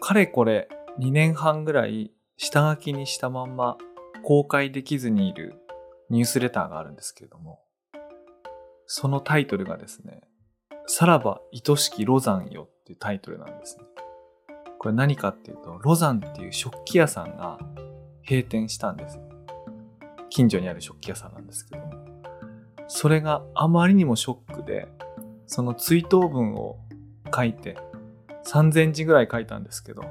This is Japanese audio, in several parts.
かれこれ2年半ぐらい下書きにしたまんま公開できずにいるニュースレターがあるんですけれども、そのタイトルがですね、さらば愛しきロザンよっていうタイトルなんですね。これ何かっていうと、ロザンっていう食器屋さんが閉店したんです。近所にある食器屋さんなんですけども。それがあまりにもショックで、その追悼文を書いて、3000字ぐらい書いたんですけど、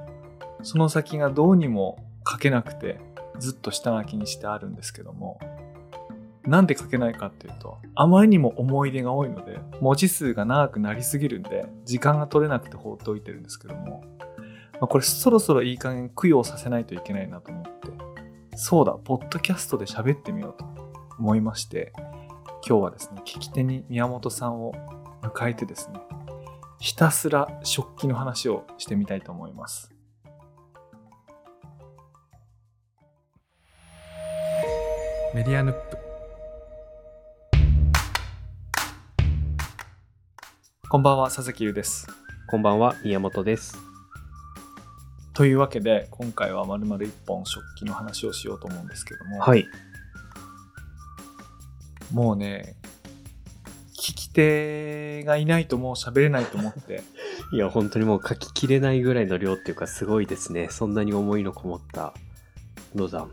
その先がどうにも書けなくて、ずっと下書きにしてあるんですけども、なんで書けないかっていうと、あまりにも思い出が多いので、文字数が長くなりすぎるんで、時間が取れなくて放っておいてるんですけども、まあ、これそろそろいい加減供養させないといけないなと思って、そうだ、ポッドキャストで喋ってみようと思いまして、今日はですね、聞き手に宮本さんを迎えてですね、ひたすら食器の話をしてみたいと思います。メディアヌップ。こんばんは佐々木優です。こんばんは宮本です。というわけで今回はまるまる一本食器の話をしようと思うんですけども、はい。もうね手がいないともう喋れないと思って。いや本当にもう書ききれないぐらいの量っていうかすごいですね。そんなに思いのこもったロザン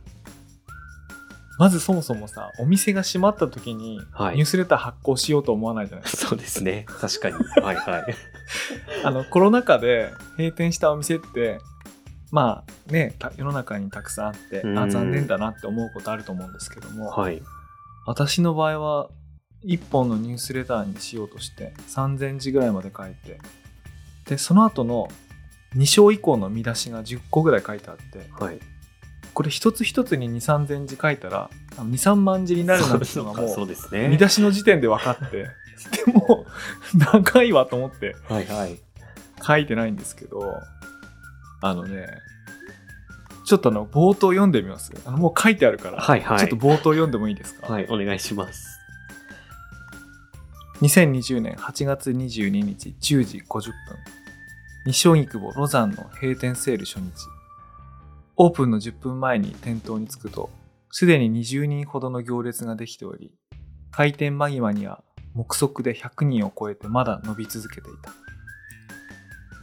まずそもそもさ、お店が閉まった時に、はい。ニュースレター発行しようと思わないじゃないですか。そうですね。確かに。はいはい。あの、コロナ禍で閉店したお店って、まあね、た世の中にたくさんあって、あ、うん。残念だなって思うことあると思うんですけども、はい。私の場合は、1本のニュースレターにしようとして、3000字ぐらいまで書いて、で、その後の2章以降の見出しが10個ぐらい書いてあって、はい。これ一つ一つに2、3000字書いたら、あの2、3万字になるなっていうのがもうそうですね。見出しの時点で分かって、でも、長いわと思って。書いてないんですけど、あのね、ちょっとあの、冒頭読んでみます？あのもう書いてあるから、はいはい。ちょっと冒頭読んでもいいですか、はいお願いします2020年8月22日10時50分。西荻窪ロザンの閉店セール初日。オープンの10分前に店頭に着くと、すでに20人ほどの行列ができており、開店間際には目測で100人を超えてまだ伸び続けていた。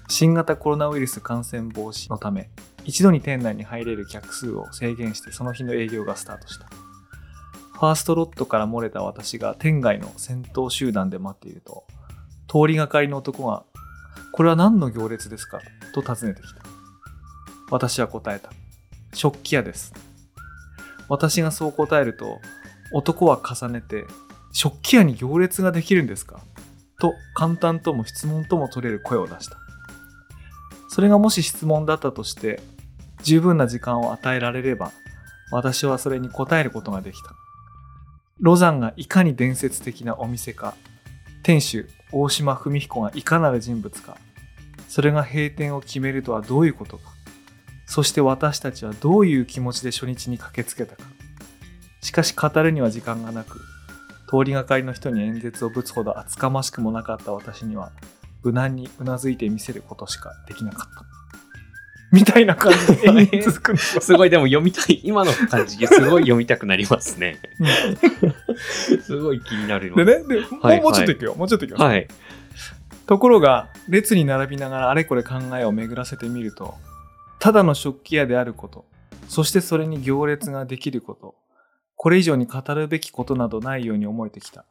新型コロナウイルス感染防止のため、一度に店内に入れる客数を制限してその日の営業がスタートした。ファーストロットから漏れた私が店外の先頭集団で待っていると、通りがかりの男が、これは何の行列ですか？と尋ねてきた。私は答えた。食器屋です。私がそう答えると、男は重ねて、食器屋に行列ができるんですか？と簡単とも質問とも取れる声を出した。それがもし質問だったとして、十分な時間を与えられれば、私はそれに答えることができた。ロザンがいかに伝説的なお店か、店主大島文彦がいかなる人物か、それが閉店を決めるとはどういうことか、そして私たちはどういう気持ちで初日に駆けつけたか。しかし語るには時間がなく、通りがかりの人に演説をぶつほど厚かましくもなかった私には、無難にうなずいて見せることしかできなかった。みたいな感じで続くんですよすごいでも読みたい。今の感じすごい読みたくなりますね。すごい気になるでね、でもうはいもうちょっとい。くよ、もうちょっといくよ。はい。ところが、列に並びながらあれこれ考えを巡らせてみると、ただの食器屋であること、そしてそれに行列ができること、これ以上に語るべきことなどないように思えてきた。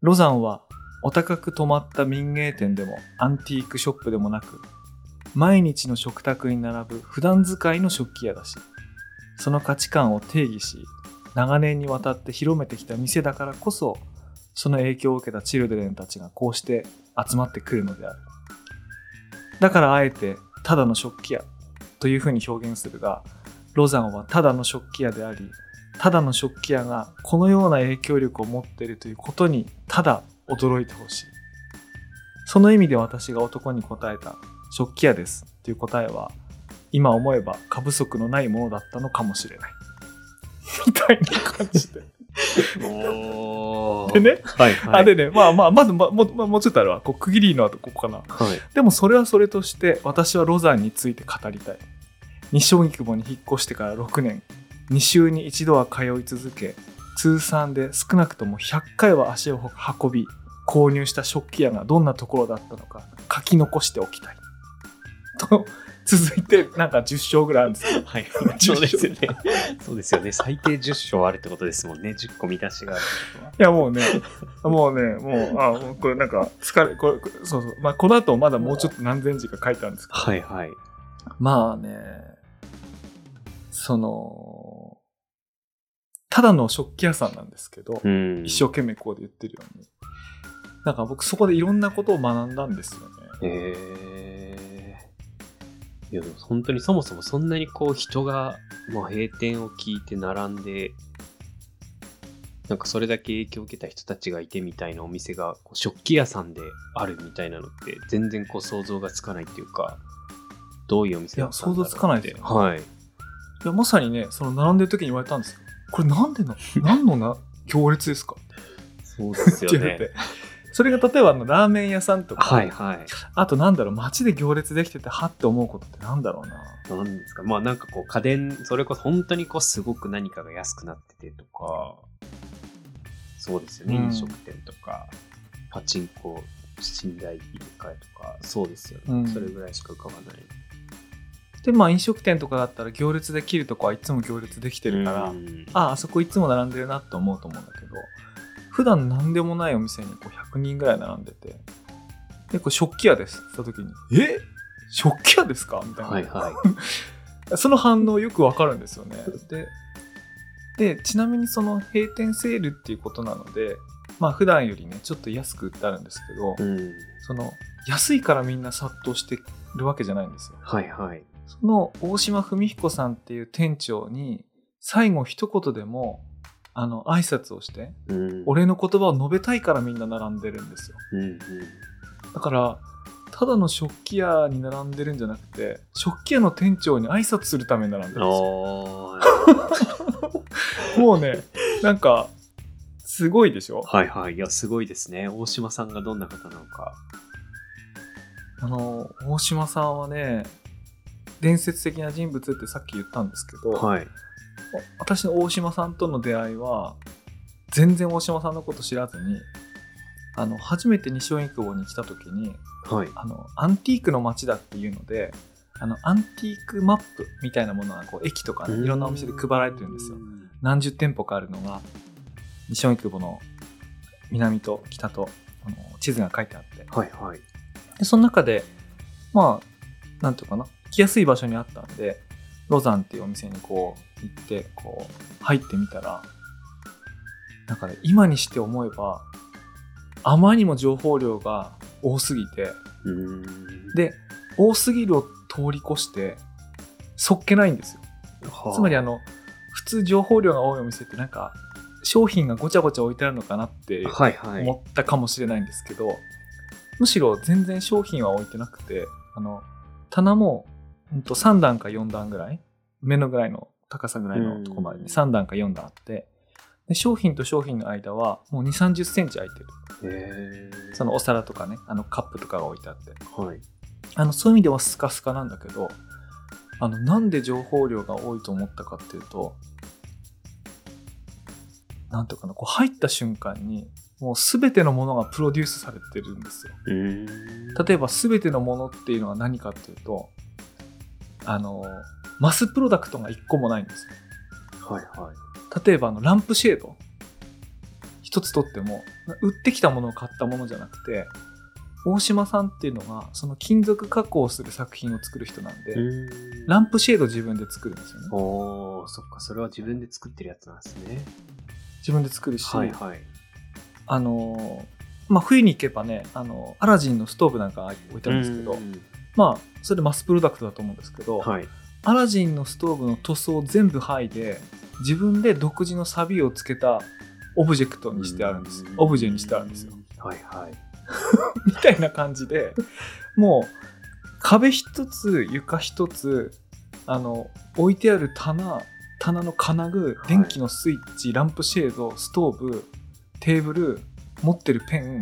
ロザンは、お高く泊まった民芸店でもアンティークショップでもなく、毎日の食卓に並ぶ普段使いの食器屋だし、その価値観を定義し、長年にわたって広めてきた店だからこそ、その影響を受けたチルドレンたちがこうして集まってくるのである。だからあえて、ただの食器屋というふうに表現するが、ロザンはただの食器屋であり、ただの食器屋がこのような影響力を持っているということに、ただ驚いてほしい。その意味で私が男に答えた食器屋ですという答えは、今思えば過不足のないものだったのかもしれない。みたいな感じで。でね、はいはい。あでねまあまあまずまもまもうちょっとあるわこう区切りの後ここかなはい。でもそれはそれとして私はロザンについて語りたい西荻窪に引っ越してから6年2週に一度は通い続け通算で少なくとも100回は足を運び購入した食器屋がどんなところだったのか書き残しておきたいと続いてなんか10章ぐらいあるんですよはい。そうですよね。そうですよね。最低10章あるってことですもんね。10個見出しがある。いやもうねもうねもうあもうこれなんか疲れこれそうそうまあこの後まだもうちょっと何千字か書いてあるんですけどはいはい。まあね、その、ただの食器屋さんなんですけど、うん。一生懸命こうで言ってるように。なんか僕そこでいろんなことを学んだんですよね。へえ。いや、本当にそもそもそんなにこう人がもう閉店を聞いて並んで、なんかそれだけ影響を受けた人たちがいてみたいなお店がこう食器屋さんであるみたいなのって全然こう想像がつかないっていうか、どういうお店だったんだろういや想像つかないですよねはい。いや、まさにね、その並んでる時に言われたんですよ。これなんでの、何のな行列ですか？そうですよって言われね。て。それが例えばあのラーメン屋さんとか、はいはい。あとなんだろう、街で行列できてて、はって思うことってなんだろうな。なんですか？まあなんかこう家電、それこそ本当にこうすごく何かが安くなっててとか、そうですよね、うん。飲食店とか、パチンコ、寝台入れ替えとか、そうですよね、うん。それぐらいしか浮かばない。で、まあ飲食店とかだったら行列できるとこはいつも行列できてるから、うん。ああそこいつも並んでるなって思うと思うんだけど普段何でもないお店にこう100人ぐらい並んでてでこれ食器屋ですって言った時に「え？食器屋ですか?」みたいな、はいはい。その反応よくわかるんですよねででちなみにその閉店セールっていうことなのでまあ普段よりねちょっと安く売ってあるんですけど、うん。その安いからみんな殺到してるわけじゃないんですよはいはい。その大島文彦さんっていう店長に最後一言でもあの挨拶をしてうん。俺の言葉を述べたいからみんな並んでるんですようんうん。だからただの食器屋に並んでるんじゃなくて食器屋の店長に挨拶するために並んでるんですよ もうねなんかすごいでしょ？はいはい。いや、すごいですね。大島さんがどんな方なのか。あの大島さんはね伝説的な人物ってさっき言ったんですけど、はい。私の大島さんとの出会いは全然大島さんのこと知らずにあの初めて西荻窪に来た時にはい。あのアンティークの街だっていうのであのアンティークマップみたいなものがこう駅とかねいろんなお店で配られてるんですよ何十店舗かあるのが西荻窪の南と北とあの地図が書いてあってはいはい。でその中でまあなんていうかな来やすい場所にあったんでロザンっていうお店にこう行ってこう入ってみたらなんかね今にして思えばあまりにも情報量が多すぎてうん。で多すぎるを通り越してそっけないんですよはあつまりあの普通情報量が多いお店ってなんか商品がごちゃごちゃ置いてあるのかなってはいはい。思ったかもしれないんですけど、むしろ全然商品は置いてなくてあの棚も、うん、と3段か4段ぐらい目のぐらいの高さぐらいのとこまでにうん3段か4段あって。で商品と商品の間はもう2 3 0センチ空いてる。そのお皿とかねあのカップとかが置いてあって。はい。あのそういう意味ではスカスカなんだけどあのなんで情報量が多いと思ったかっていうとなんていうかなこう入った瞬間にもう全てのものがプロデュースされてるんですよ。うん。例えば全てのものっていうのは何かっていうとあのマスプロダクトが1個もないんですよはいはい。例えばあのランプシェード一つとっても売ってきたものを買ったものじゃなくて大島さんっていうのがその金属加工する作品を作る人なんで、うんランプシェード自分で作るんですよねおー、そっか、それは自分で作ってるやつなんですね。自分で作るし、はいはい。あのまあ冬に行けばねあのアラジンのストーブなんか置いてあるんですけど、うんまあそれマスプロダクトだと思うんですけど、はい。アラジンのストーブの塗装を全部剥いで自分で独自のサビをつけたオブジェクトにしてあるんですオブジェにしてあるんですよ。はいはい。みたいな感じでもう壁一つ床一つあの置いてある棚棚の金具い電気のスイッチ、ランプシェードストーブテーブル持ってるペン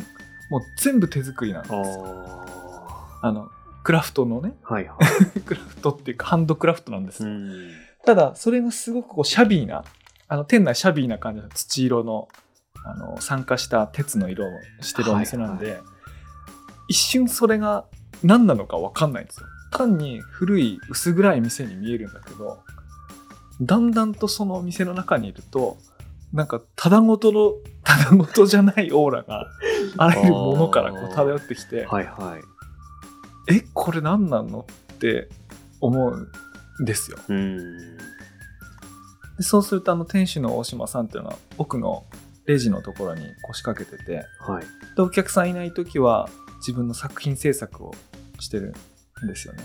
もう全部手作りなんです。あのクラフトのねはいはい。クラフトっていうかハンドクラフトなんです。ただそれがすごくこうシャビーなあの店内シャビーな感じの土色のあの酸化した鉄の色をしてるお店なんで、は一瞬それが何なのか分かんないんですよ単に古い薄暗い店に見えるんだけどだんだんとそのお店の中にいるとなんかただごとのただごとじゃないオーラがあらゆるものからこう漂ってきてはいはい。えこれ何なのって思うんですようん。でそうするとあの店主の大島さんっていうのは奥のレジのところに腰掛けててはい。でお客さんいない時は自分の作品制作をしてるんですよね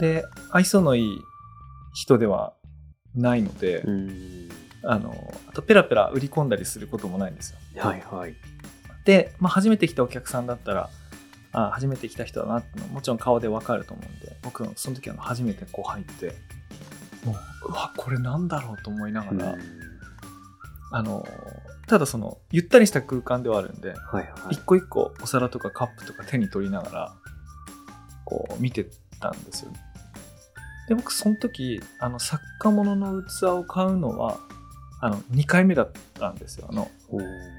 で愛想のいい人ではないので、うん。あのあとペラペラ売り込んだりすることもないんですよはいはい。で、まあ、初めて来たお客さんだったらあ初めて来た人だなってのはもちろん顔でわかると思うんで僕のその時は初めてこう入ってもううわこれなんだろうと思いながら、あのただそのゆったりした空間ではあるんではいはい。一。個一個お皿とかカップとか手に取りながらこう見てたんですよで僕その時あの作家物の器を買うのはあの2回目だったんですよあの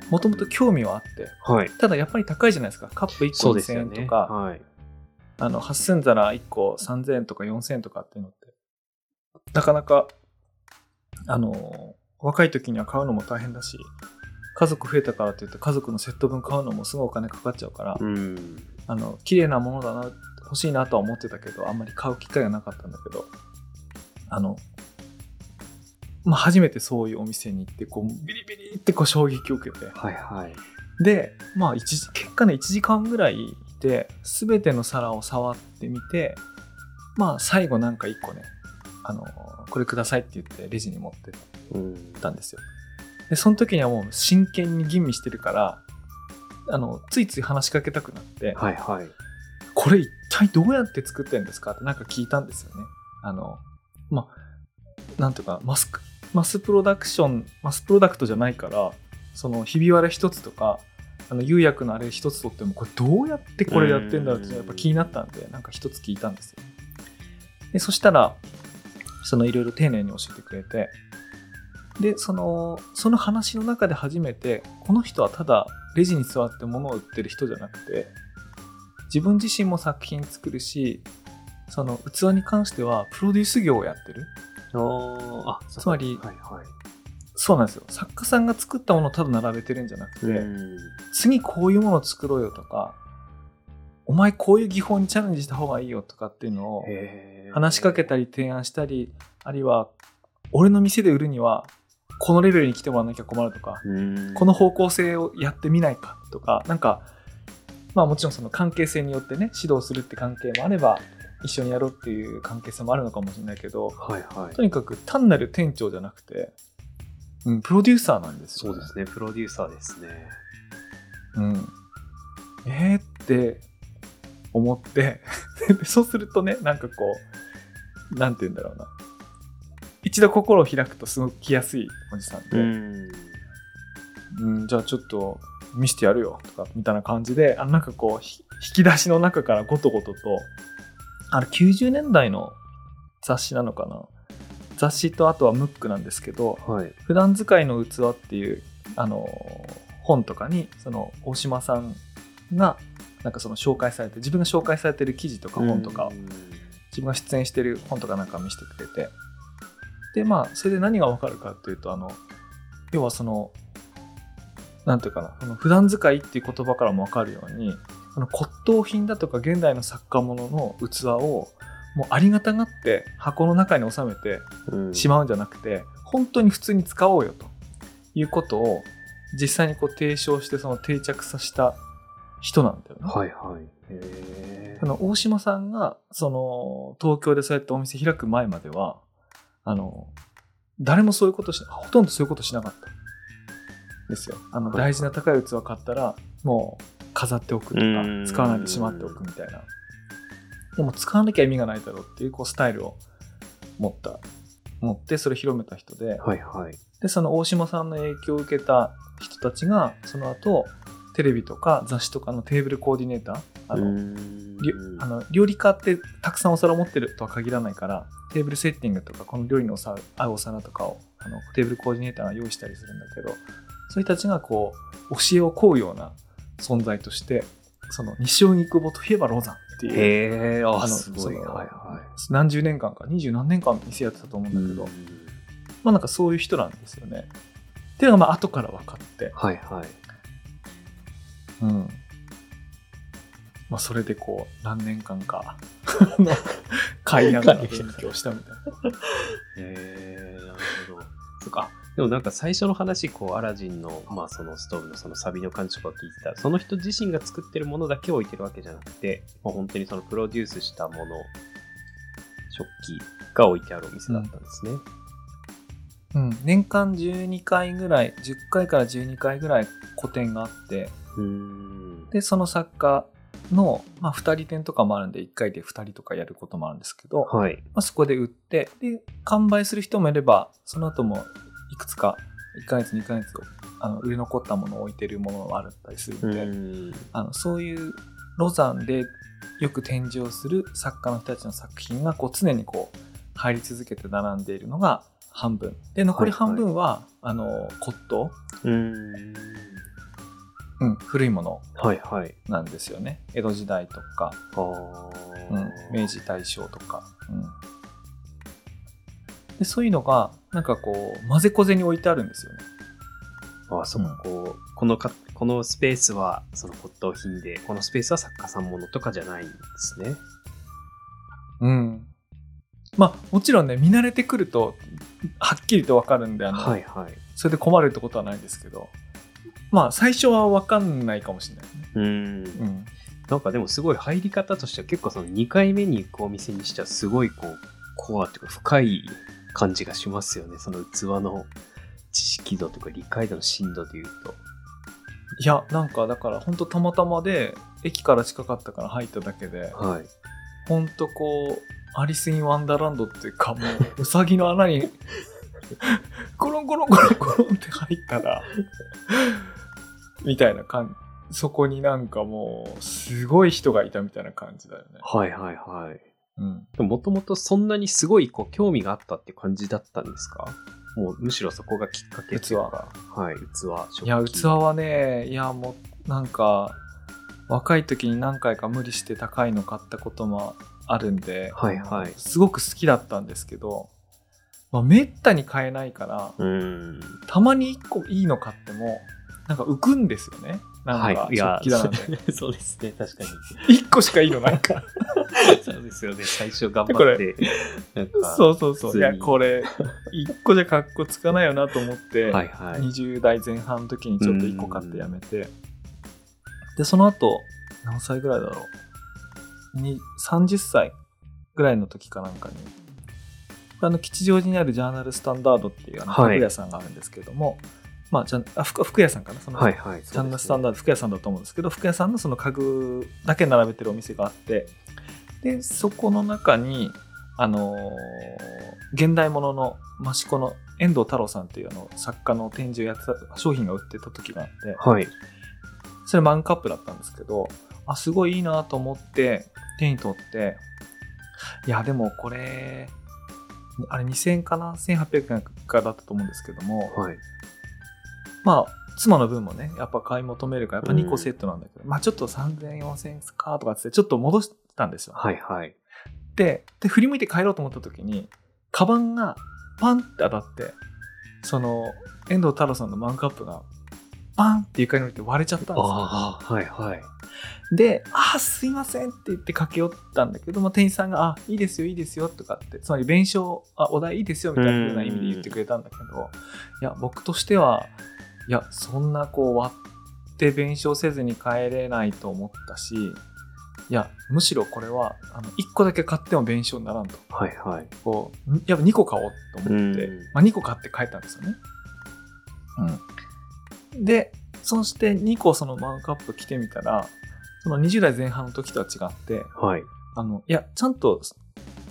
もともと興味はあってはい。ただやっぱり高いじゃないですかカップ1個2000そうですよね。円とか、はい。あの8000皿1個3000円とか4000円とかっていうのってなかなかあの若い時には買うのも大変だし家族増えたからといって家族のセット分買うのもすごいお金かかっちゃうから、うん。あの綺麗なものだな欲しいなとは思ってたけどあんまり買う機会がなかったんだけどあのまあ初めてそういうお店に行ってこうビリビリってこう衝撃を受けてはいはい。でまあ一時結果ね1時間ぐらいいて全ての皿を触ってみてまあ最後なんか1個ねあのこれくださいって言ってレジに持って。たんですよでその時にはもう真剣に吟味してるからあのついつい話しかけたくなって、はいはい。これ一体どうやって作ってんですかってなんか聞いたんですよねあのまあなんとかマスクマスプロダクションマスプロダクトじゃないからそのひび割れ一つとかあの釉薬のあれ一つとってもこれどうやってこれやってんだろうってやっぱ気になったんでなんか一つ聞いたんですよ。でそしたらそのいろいろ丁寧に教えてくれてでそのその話の中で初めてこの人はただレジに座って物を売ってる人じゃなくて自分自身も作品作るしその器に関してはプロデュース業をやってるあーあ、つまりはいはい。そうなんですよ作家さんが作ったものをただ並べてるんじゃなくて、うん。次こういうものを作ろうよとかお前こういう技法にチャレンジした方がいいよとかっていうのを話しかけたり提案したりあるいは俺の店で売るにはこのレベルに来てもらわなきゃ困るとかうんこの方向性をやってみないかとかなんかまあもちろんその関係性によってね指導するって関係もあれば一緒にやろうっていう関係性もあるのかもしれないけどはいはいと。にかく単なる店長じゃなくて、うん、プロデューサーなんですよ、そうですね。プロデューサーですね。うん、えー？って思ってで そうするとねなんかこうなんて言うんだろうな一度心を開くとすごく来やすいおじさんで、ん。うん、じゃあちょっと見してやるよとかみたいな感じであなんかこうひ引き出しの中からごとごととあれ90年代の雑誌なのかな？雑誌とあとはムックなんですけどはい。普段使いの器っていうあの本とかにその大島さんがなんかその紹介されて自分が紹介されてる記事とか本とか自分が出演してる本とかなんか見せてくれて。でまあそれで何がわかるかっていうとあの要はそのなんていうかなこの普段使いっていう言葉からもわかるようにあの骨董品だとか現代の作家物の器をもうありがたがって箱の中に収めてうん。しまうんじゃなくて本当に普通に使おうよと。いうことを実際にこう提唱してその定着させた人なんだよね。はいはい。へあの大島さんがその東京でそうやってお店開く前まではあの誰もそういうことしほとんどそういうことしなかったですよ。あのはい。大事な高い器買ったらもう飾っておくとかうん。使わないでしまっておくみたいな。でも使わなきゃ意味がないだろうっていうこうスタイルを持った持ってそれ広めた人で、はいはい。で、その大島さんの影響を受けた人たちが、その後、テレビとか雑誌とかのテーブルコーディネーター、あの、りあの料理家ってたくさんお皿を持ってるとは限らないから、テーブルセッティングとか、この料理のお皿合うお皿とかをあのテーブルコーディネーターが用意したりするんだけど、そういう人たちがこう、教えを請うような存在として、その西荻窪といえばロザンっていう、あ、あのすごい。はいは何十年間か、二十何年間店やってたと思うんい。だけど、うんまあなんかそういう人なんですよね。っていうのがまあ後から分かって、はいはい。うん。まあそれでこう何年間か、買いながら勉強したみたいな。へえ、なるほど。そっか。でもなんか最初の話、こう、アラジンの、まあそのストーブのそのサビの感じとか聞いてたら、その人自身が作ってるものだけを置いてるわけじゃなくて、まあ、本当にそのプロデュースしたもの、食器が置いてあるお店だったんですね。うん、年間12回ぐらい、10回から12回ぐらい個展があって。で、その作家の、まあ2人展とかもあるんで、1回で2人とかやることもあるんですけど、はい。まあ、そこで売って、で、完売する人もいれば、その後もいくつか、1ヶ月、2ヶ月あの売れ残ったものを置いてるものがあったりするうんで、ん。あのそういうロザンでよく展示をする作家の人たちの作品がこう常にこう入り続けて並んでいるのが半分。で残り半分は、あの骨董、うーん。うん、古いもの。はいはい。なんですよね。江戸時代とか、うん、明治大正とか、うん、でそういうのがなんかこう混ぜこぜに置いてあるんですよねあ、そこ、このか、このスペースはその骨董品で、このスペースは作家さんものとかじゃないんですね。うんまあもちろんね見慣れてくるとはっきりと分かるんであの、はいはい。それで困るってことはないんですけど、まあ、最初は分かんないかもしれないね。うーん。うん。なんかでもすごい入り方としては結構その2回目に行くお店にしてはすごいこう、コアっていうか深い感じがしますよね。その器の知識度とか理解度の深度で言うと。いや、なんか、だから、本当たまたまで、駅から近かったから入っただけで、はい。本当こう、アリス・イン・ワンダーランドっていうか、もう、うさぎの穴に、コロンコロンコロンコロンって入ったら、みたいな感じ。そこになんかもう、すごい人がいたみたいな感じだよね。はいはいはい。うん。もともとそんなにすごいこう興味があったって感じだったんですか？もうむしろそこがきっかけっていうか。はい、器。いや、器はね、いや、もう、なんか、若い時に何回か無理して高いの買ったこともあるんで、はいはいすごく好きだったんですけど、まあ、めったに買えないから、うーん。たまに1個いいの買っても、なんか浮くんですよね。なんか、はい。食器。そうですね、確かに。1個しかいいのないから。そうですよね、最初頑張って。そうそうそう。いや、これ、1個じゃかっこつかないよなと思って、はいはい。20代前半の時にちょっと1個買ってやめて、で、その後、何歳ぐらいだろう。に30歳ぐらいの時かなんかに、あの、吉祥寺にあるジャーナルスタンダードっていうあのはい服屋さんがあるんですけれども、まあ、じゃあ服服屋さんかな、その、はいはい。ジャーナルスタンダダード、服屋さんだと思うんですけど、服屋さんのその家具だけ並べてるお店があって、で、そこの中に、あのー現代物の益子の遠藤太郎さんっていうあの作家の展示をやってた商品が売ってた時があって、はい。それマンカップだったんですけど、あ、すごいいいなと思って手に取って、いや、でもこれ、あれ2000円かな ?1800 円かだったと思うんですけども、はい。まあ、妻の分もね、やっぱ買い求めるから、やっぱ2個セットなんだけど、まあちょっと3000円、4000円かとかって、ちょっと戻したんですよ。はいはい。で、で、振り向いて帰ろうと思った時に、カバンがパンって当たって、その、遠藤太郎さんのマンカップが、パンって床に降りて割れちゃったんですよ。ああ、はいはい。で、あー、すいませんって言って駆け寄ったんだけど、まあ、店員さんが、あ、いいですよ、いいですよ、とかって、つまり弁償、あ、お題いいですよ、みたいな意味で言ってくれたんだけど、いや、僕としては、いや、そんなこう割って弁償せずに帰れないと思ったし、いや、むしろこれは、あの、1個だけ買っても弁償にならんと。はいはい。こう、んやっぱ2個買おうと思って、うんまあ、2個買って帰ったんですよね。うん。で、そして2個そのマンカップ着てみたら、その20代前半の時とは違って、はい。あの、いや、ちゃんと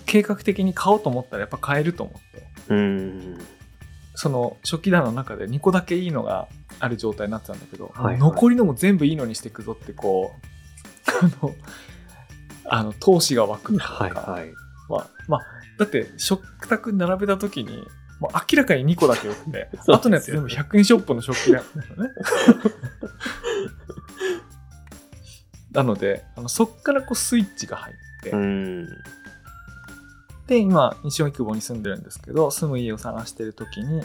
計画的に買おうと思ったらやっぱ買えると思って。うん。その食器棚の中で2個だけいいのがある状態になってたんだけど、はいはい残りのも全部いいのにしていくぞってこう あのあの闘志が湧くとか、はいはい。まあ、まあ、だって食卓に並べた時にもう明らかに2個だけよくて あとのやつ全部100円ショップの食器だよね なのであのそっからこうスイッチが入って、うん。で今西荻窪に住んでるんですけど住む家を探してる時に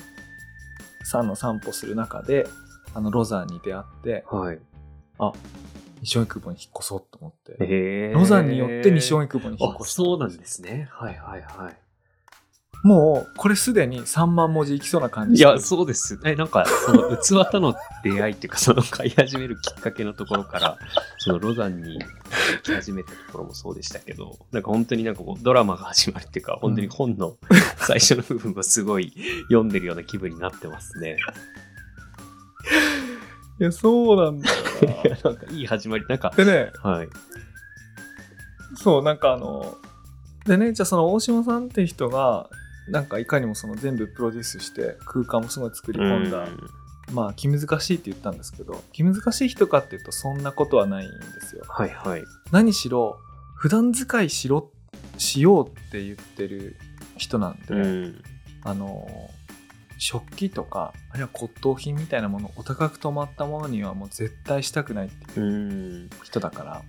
さんの散歩する中であのロザンに出会ってはい。あ西荻窪に引っ越そうと思って、えロザンによって西荻窪に引っあ、越したそうなんですね。はいはいはい。もうこれすでに3万文字いきそうな感じいや、そうです。え、なんか、その 器との出会いっていうか、その買い始めるきっかけのところから、そのロザンに行き始めたところもそうでしたけど、なんか本当になんかこうドラマが始まるっていうか、本当に本の最初の部分をすごい読んでるような気分になってますね。いやそうなんだよいや、なんかいい始まり。なんか、なでねはい。そうなんかあのでねじゃあその大島さんって人がなんかいかにもその全部プロデュースして空間もすごい作り込んだ、うんまあ気難しいって言ったんですけど気難しい人かっていうとそんなことはないんですよはいはい。何しろ普段使いしろしようって言ってる人なんで、うん。あの食器とかあるいは骨董品みたいなものお高く止まったものにはもう絶対したくないっていううん。人だから、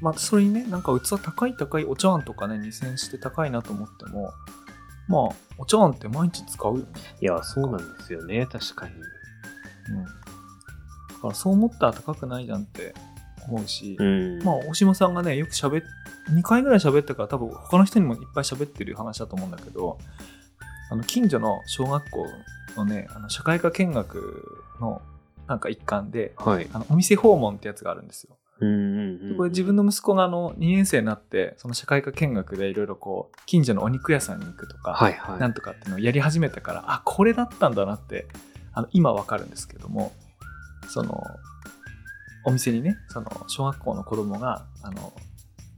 まあそれにねなんか器高い高いお茶碗とかね2000して高いなと思ってもまあお茶碗って毎日使うよね、いや、そうなんですよね。確かに。うん、だからそう思ったら高くないじゃんって思うし、うん。まあ大島さんがねよく喋っ2回ぐらい喋ったから多分他の人にもいっぱい喋ってる話だと思うんだけどあの近所の小学校のねあの社会科見学のなんか一環ではい。あのお店訪問ってやつがあるんですよ。うんうんうん。これ自分の息子があの2年生になってその社会科見学でいろいろこう近所のお肉屋さんに行くとか、はいはい。なんとかっていうのをやり始めたからあこれだったんだなってあの今わかるんですけどもそのお店にねその小学校の子供があの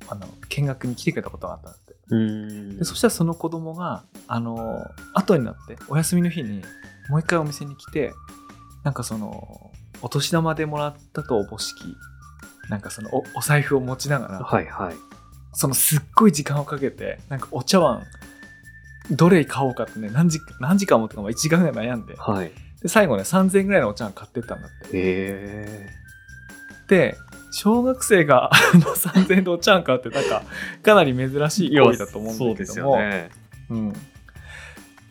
あの見学に来てくれたことがあったんだってうんでそしたらその子供があの後になってお休みの日にもう一回お店に来てなんかそのお年玉でもらったとおぼしきなんかそのおお財布を持ちながら、はいはい。そのすっごい時間をかけてなんかお茶碗どれ買おうかってね何時何時間もとか1時間ぐらい悩んではい。で最後ね3000円ぐらいのお茶碗買ってったんだってへで小学生があの3000円でお茶碗買うってなんかかなり珍しい行為だと思うんだけどもそうですよね。うん、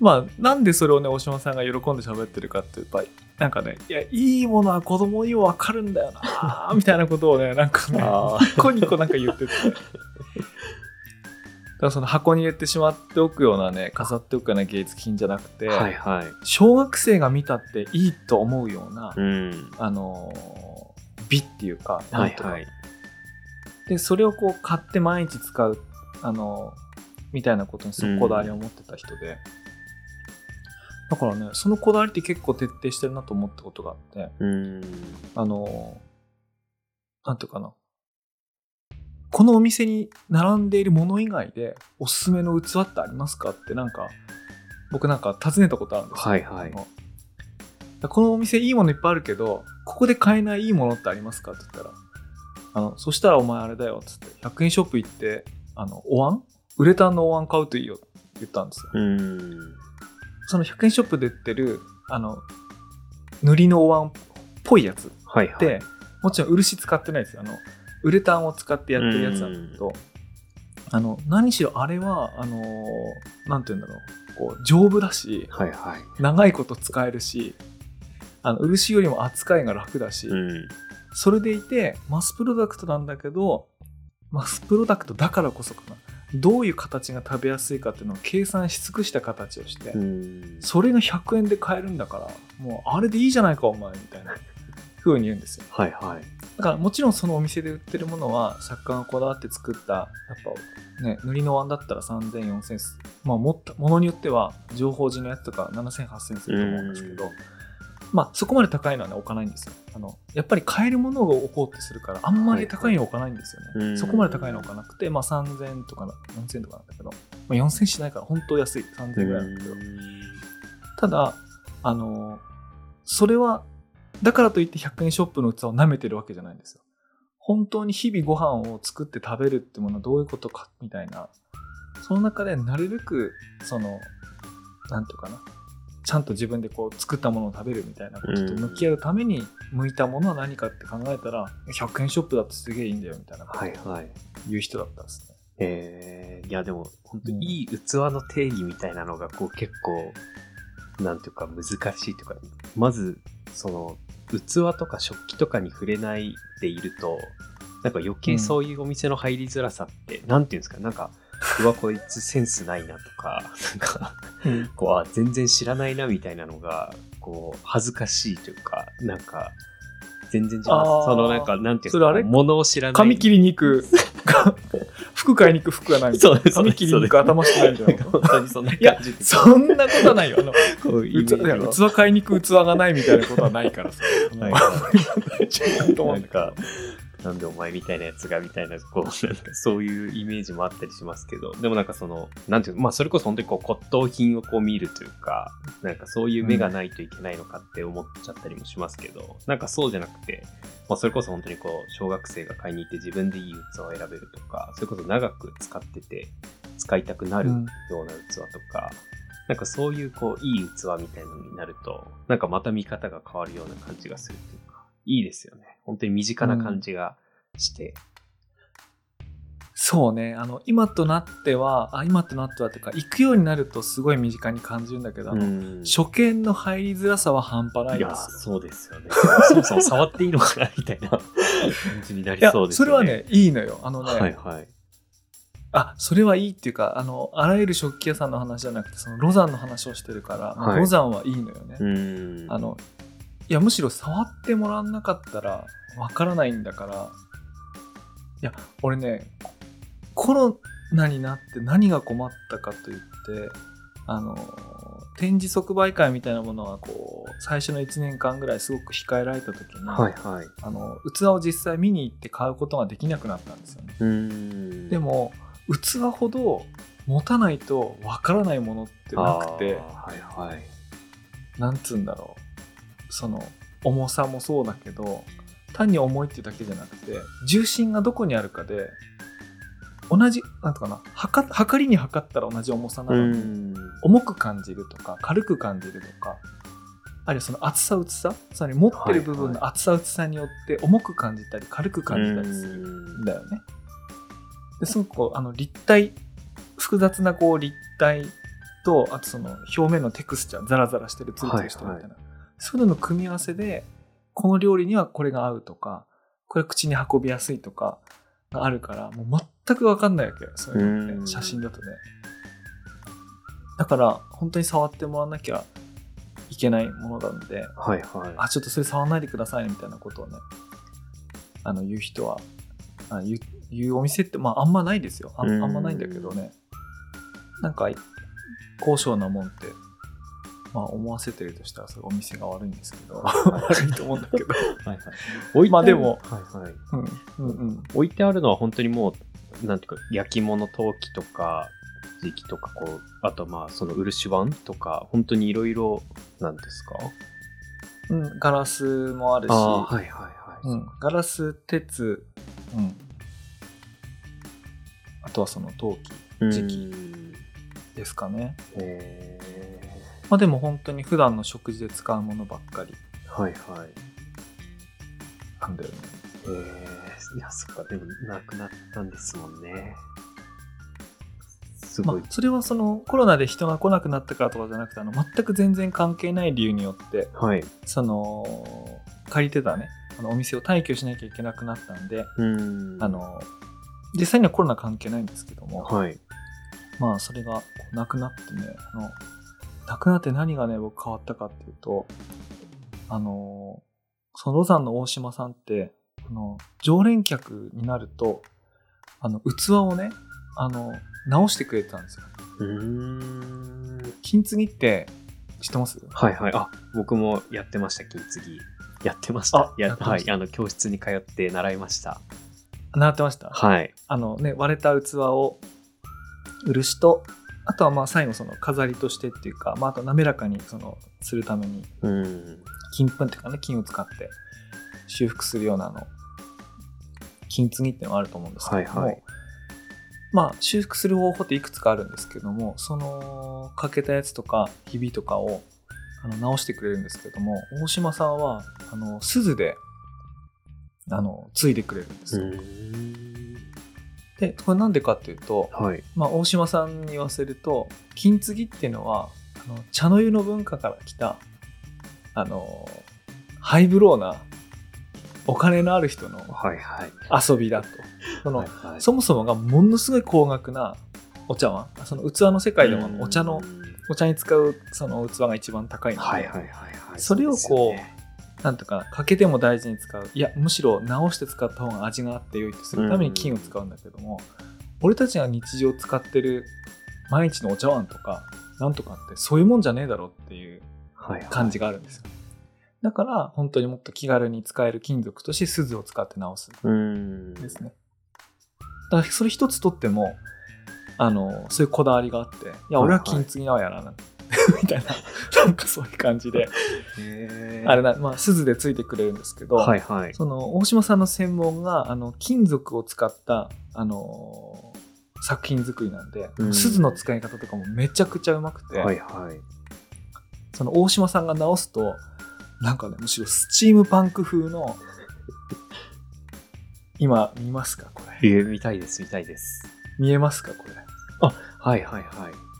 まあなんでそれをね大島さんが喜んで喋ってるかってやっぱりなんかねいやいいものは子供にも分かるんだよなみたいなことをね なんかねあニコニコなんか言ってて だからその箱に入れてしまっておくようなね飾っておくような芸術品じゃなくて、はいはい。小学生が見たっていいと思うような、うん。あのー美っていうかはないんとかはい。でそれをこう買って毎日使うあのみたいなことにすごくこだわりを持ってた人で、だからねそのこだわりって結構徹底してるなと思ったことがあってうん。あのなんていうかな。このお店に並んでいるもの以外でおすすめの器ってありますかってなんか僕なんか尋ねたことあるんですよ。はいはい。このお店いいものいっぱいあるけどここで買えないいいものってありますかって言ったらあのそしたらお前あれだよっつって100円ショップ行ってあのお椀？ウレタンのお椀買うといいよって言ったんですよ。うん。その100円ショップで売ってるあの塗りのお椀っぽいやつはいはい。でもちろん漆使ってないですよあのウレタンを使ってやってるやつなんだけどあの何しろあれはあのなんて言うんだろうこう丈夫だしはいはい。長いこと使えるしあの漆よりも扱いが楽だし、うん。それでいてマスプロダクトなんだけどマスプロダクトだからこそかなどういう形が食べやすいかっていうのを計算し尽くした形をして、うん。それが100円で買えるんだからもうあれでいいじゃないかお前みたいな 風に言うんですよはいはい。だからもちろんそのお店で売ってるものは作家がこだわって作ったやっぱね塗りの椀だったら3000、4000まあもったものによっては情報寺のやつとか7000、8000すると思うんですけどうんまあそこまで高いのはね置かないんですよ。あのやっぱり買えるものを置こうってするからあんまり高いの置かないんですよね、はいはい。そこまで高いの置かなくてまあ3000とかな4000とかなんだけど、まあ、4000しないから本当安い。3000ぐらいなんだけど。ただあのそれはだからといって100円ショップの器を舐めてるわけじゃないんですよ。本当に日々ご飯を作って食べるってものはどういうことかみたいな。その中でなるべくそのなんていうかなちゃんと自分でこう作ったものを食べるみたいなことと向き合うために向いたものは何かって考えたら100円ショップだとすげえいいんだよみたいなことをはいはい。言う人だったんですね。えー、いやでも、本当にいい器の定義みたいなのが、こう結構、なんていうか難しいというか、まず、その、器とか食器とかに触れないでいると、なんか余計そういうお店の入りづらさって、なんていうんですか、なんか、うわ、こいつセンスないなとか、なんか、こう、あ、全然知らないなみたいなのが、こう、恥ずかしいというか、なんか、全然違う。そのなんか、なんていうか、物を知らない。髪切りに行く服買いに行く服がないみたいな髪切りに行く頭してないみたいな本当にそんな感いやじでそんなことはないよ。器買いに行く器がないみたいなことはないからさ。はい。違うと思うんだけどなんか、なんでお前みたいなやつがみたいな、こう、なんかそういうイメージもあったりしますけど、でもなんかその、なんていうの、まあそれこそ本当にこう骨董品をこう見るというか、なんかそういう目がないといけないのかって思っちゃったりもしますけど、なんかそうじゃなくて、まあそれこそ本当にこう、小学生が買いに行って自分でいい器を選べるとか、それこそ長く使ってて、使いたくなるような器とか、なんかそういうこう、いい器みたいなのになると、なんかまた見方が変わるような感じがするというか、いいですよね。本当に身近な感じがして。そうねあの今となってはあ今となってはっていうか行くようになるとすごい身近に感じるんだけど、初見の入りづらさは半端ないですよそうですよね。そもそも触っていいのかなみたいな感じになりそうですよね。それはねいいのよあのね、はいはい。あそれはいいっていうかあのあらゆる食器屋さんの話じゃなくてそのロザンの話をしてるから、まあはいロザンはいいのよね、うん。あのいやむしろ触ってもらわなかったらわからないんだからいや俺ねコロナになって何が困ったかと言ってあの展示即売会みたいなものはこう最初の1年間ぐらいすごく控えられた時に、はいはい。あの器を実際見に行って買うことができなくなったんですよね。うん。でも器ほど持たないとわからないものってなくてはいはい。なんつうんだろうその重さもそうだけど単に重いってだけじゃなくて重心がどこにあるかで同じなんとかな測測りに測ったら同じ重さなうのに、ん。重く感じるとか軽く感じるとかあるいはその厚さ薄さつまり持ってる部分の厚さ薄さによって重く感じたり軽く感じたりするんだよね。ですごくこうあの立体複雑なこう立体とあとその表面のテクスチャーザラザラしてるツルツルしてるみたいな、そういうのの組み合わせでこの料理にはこれが合うとかこれ口に運びやすいとかがあるからもう全く分かんないわけそういうのっうん。て写真だとね。だから本当に触ってもらわなきゃいけないものなんではいはい。あちょっとそれ触らないでくださいねみたいなことをねあの言う人はあ言う言うお店ってまああんまないですよ。ああんまないんだけどね。なんか高尚なもんってまあ思わせてるとしたらそれお店が悪いんですけど悪いと思うんだけど、はいはい。まあでもはいはい。うんうんうん、置いてあるのは本当にもう、なんていうか、焼き物陶器とか、時期とか、こう、あとまあ、その漆碗とか、本当にいろいろなんですか？うん、ガラスもあるし。はいはいはい。うん、ガラス鉄、うん、あとはその陶器時期うん。ですかね。へまあでも本当に普段の食事で使うものばっかりーはいはい。なんだよねえー、いや、そっか、でも、なくなったんですもんね。すごい。まあ、それはそのコロナで人が来なくなったからとかじゃなくてあの全く全然関係ない理由によってはい。その借りてたねあのお店を退去しなきゃいけなくなったんで、うんあ、の実際にはコロナ関係ないんですけども、はい。まあそれがなくなってねあのなくなって何がね僕変わったかっていうとあのそのロザンの大島さんってあの常連客になるとあの器をねあの直してくれてたんですよ。金継ぎって知ってます？はいはい。あ、僕もやってました、金継ぎ。やってました。あやはい。あの、教室に通って習いました。習ってました？はい。あのね、割れた器を漆と、あとはまあ最後その飾りとしてっていうか、まああと滑らかにそのするためにうん。金粉っていうかね、金を使って修復するようなあの、金継ぎっていうのがあると思うんですけれども、はいはいまあ修復する方法っていくつかあるんですけども、その欠けたやつとかひびとかをあの直してくれるんですけども、大島さんはあの鈴であの継いでくれるんですよ。ん。で、これなんでかっていうと、はい。まあ、大島さんに言わせると金継ぎっていうのはあの茶の湯の文化から来たあのハイブローなお金のある人の。遊びだとその、はいはいそもそもがものすごい高額なお茶碗その器の世界でもお茶のうんお茶に使うその器が一番高いので、はいはいはいはい。それをこうねなんとか欠けても大事に使う。いやむしろ直して使った方が味があって良いとするために金を使うんだけども、俺たちが日常使ってる毎日のお茶碗とかなんとかってそういうもんじゃねえだろっていうはいはい。感じがあるんですよ。だから本当にもっと気軽に使える金属として鈴を使って直す。うん。ですね。だからそれ一つとってもあのそういうこだわりがあっていや俺は金継ぎなわやな、なんて みたいななんかそういう感じであれな、まあ、鈴でついてくれるんですけど、はいはい。その大島さんの専門があの金属を使った、あのー作品作りなんで、うん鈴の使い方とかもめちゃくちゃうまくて、はいはい。その大島さんが直すとなんかねむしろスチームパンク風の今見ますかこれえー、見たいです、見たいです。見えますかこれはいはいはい。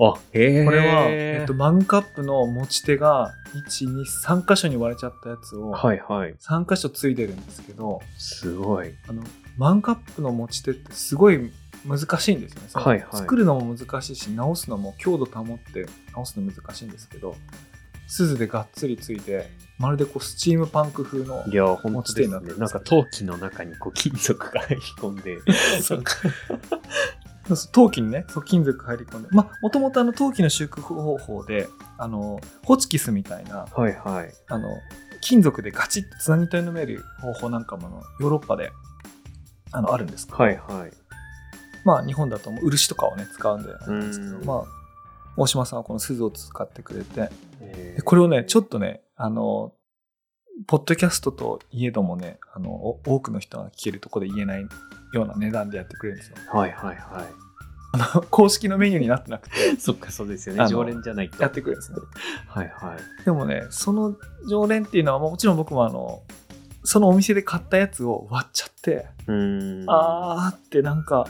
あ、へえ。これは、えっと、マグカップの持ち手が123箇所に割れちゃったやつをはいはい。3箇所ついてるんですけど、すごい。あのマンカップの持ち手ってすごい難しいんですよね。そのはいはい作るのも難しいし直すのも強度保って直すの難しいんですけど鈴でがっつりついてまるでこうスチームパンク風のいや、本当ですね持ち手になって。ますなんか陶器の中にこう金属が入り込んで。そう陶器にねそう金属入り込んで。まあもともとあの陶器の修復方法であのホチキスみたいなはいはい。あの金属でガチッとつなぎ止める方法なんかもあのヨーロッパであのあるんですけど、はいはい。まあ日本だと漆とかをね使うんであんですけどうん。まあ大島さんはこの鈴を使ってくれて。これをねちょっとねあのポッドキャストといえどもねあのお多くの人が聞けるところで言えないような値段でやってくれるんですよはいはいはあの公式のメニューになってなくてい。そっか、そうですよね。常連じゃないと。やってくれるんですねはいはい。でもねその常連っていうのはもちろん僕もあのそのお店で買ったやつを割っちゃってうーん。あーってなんか、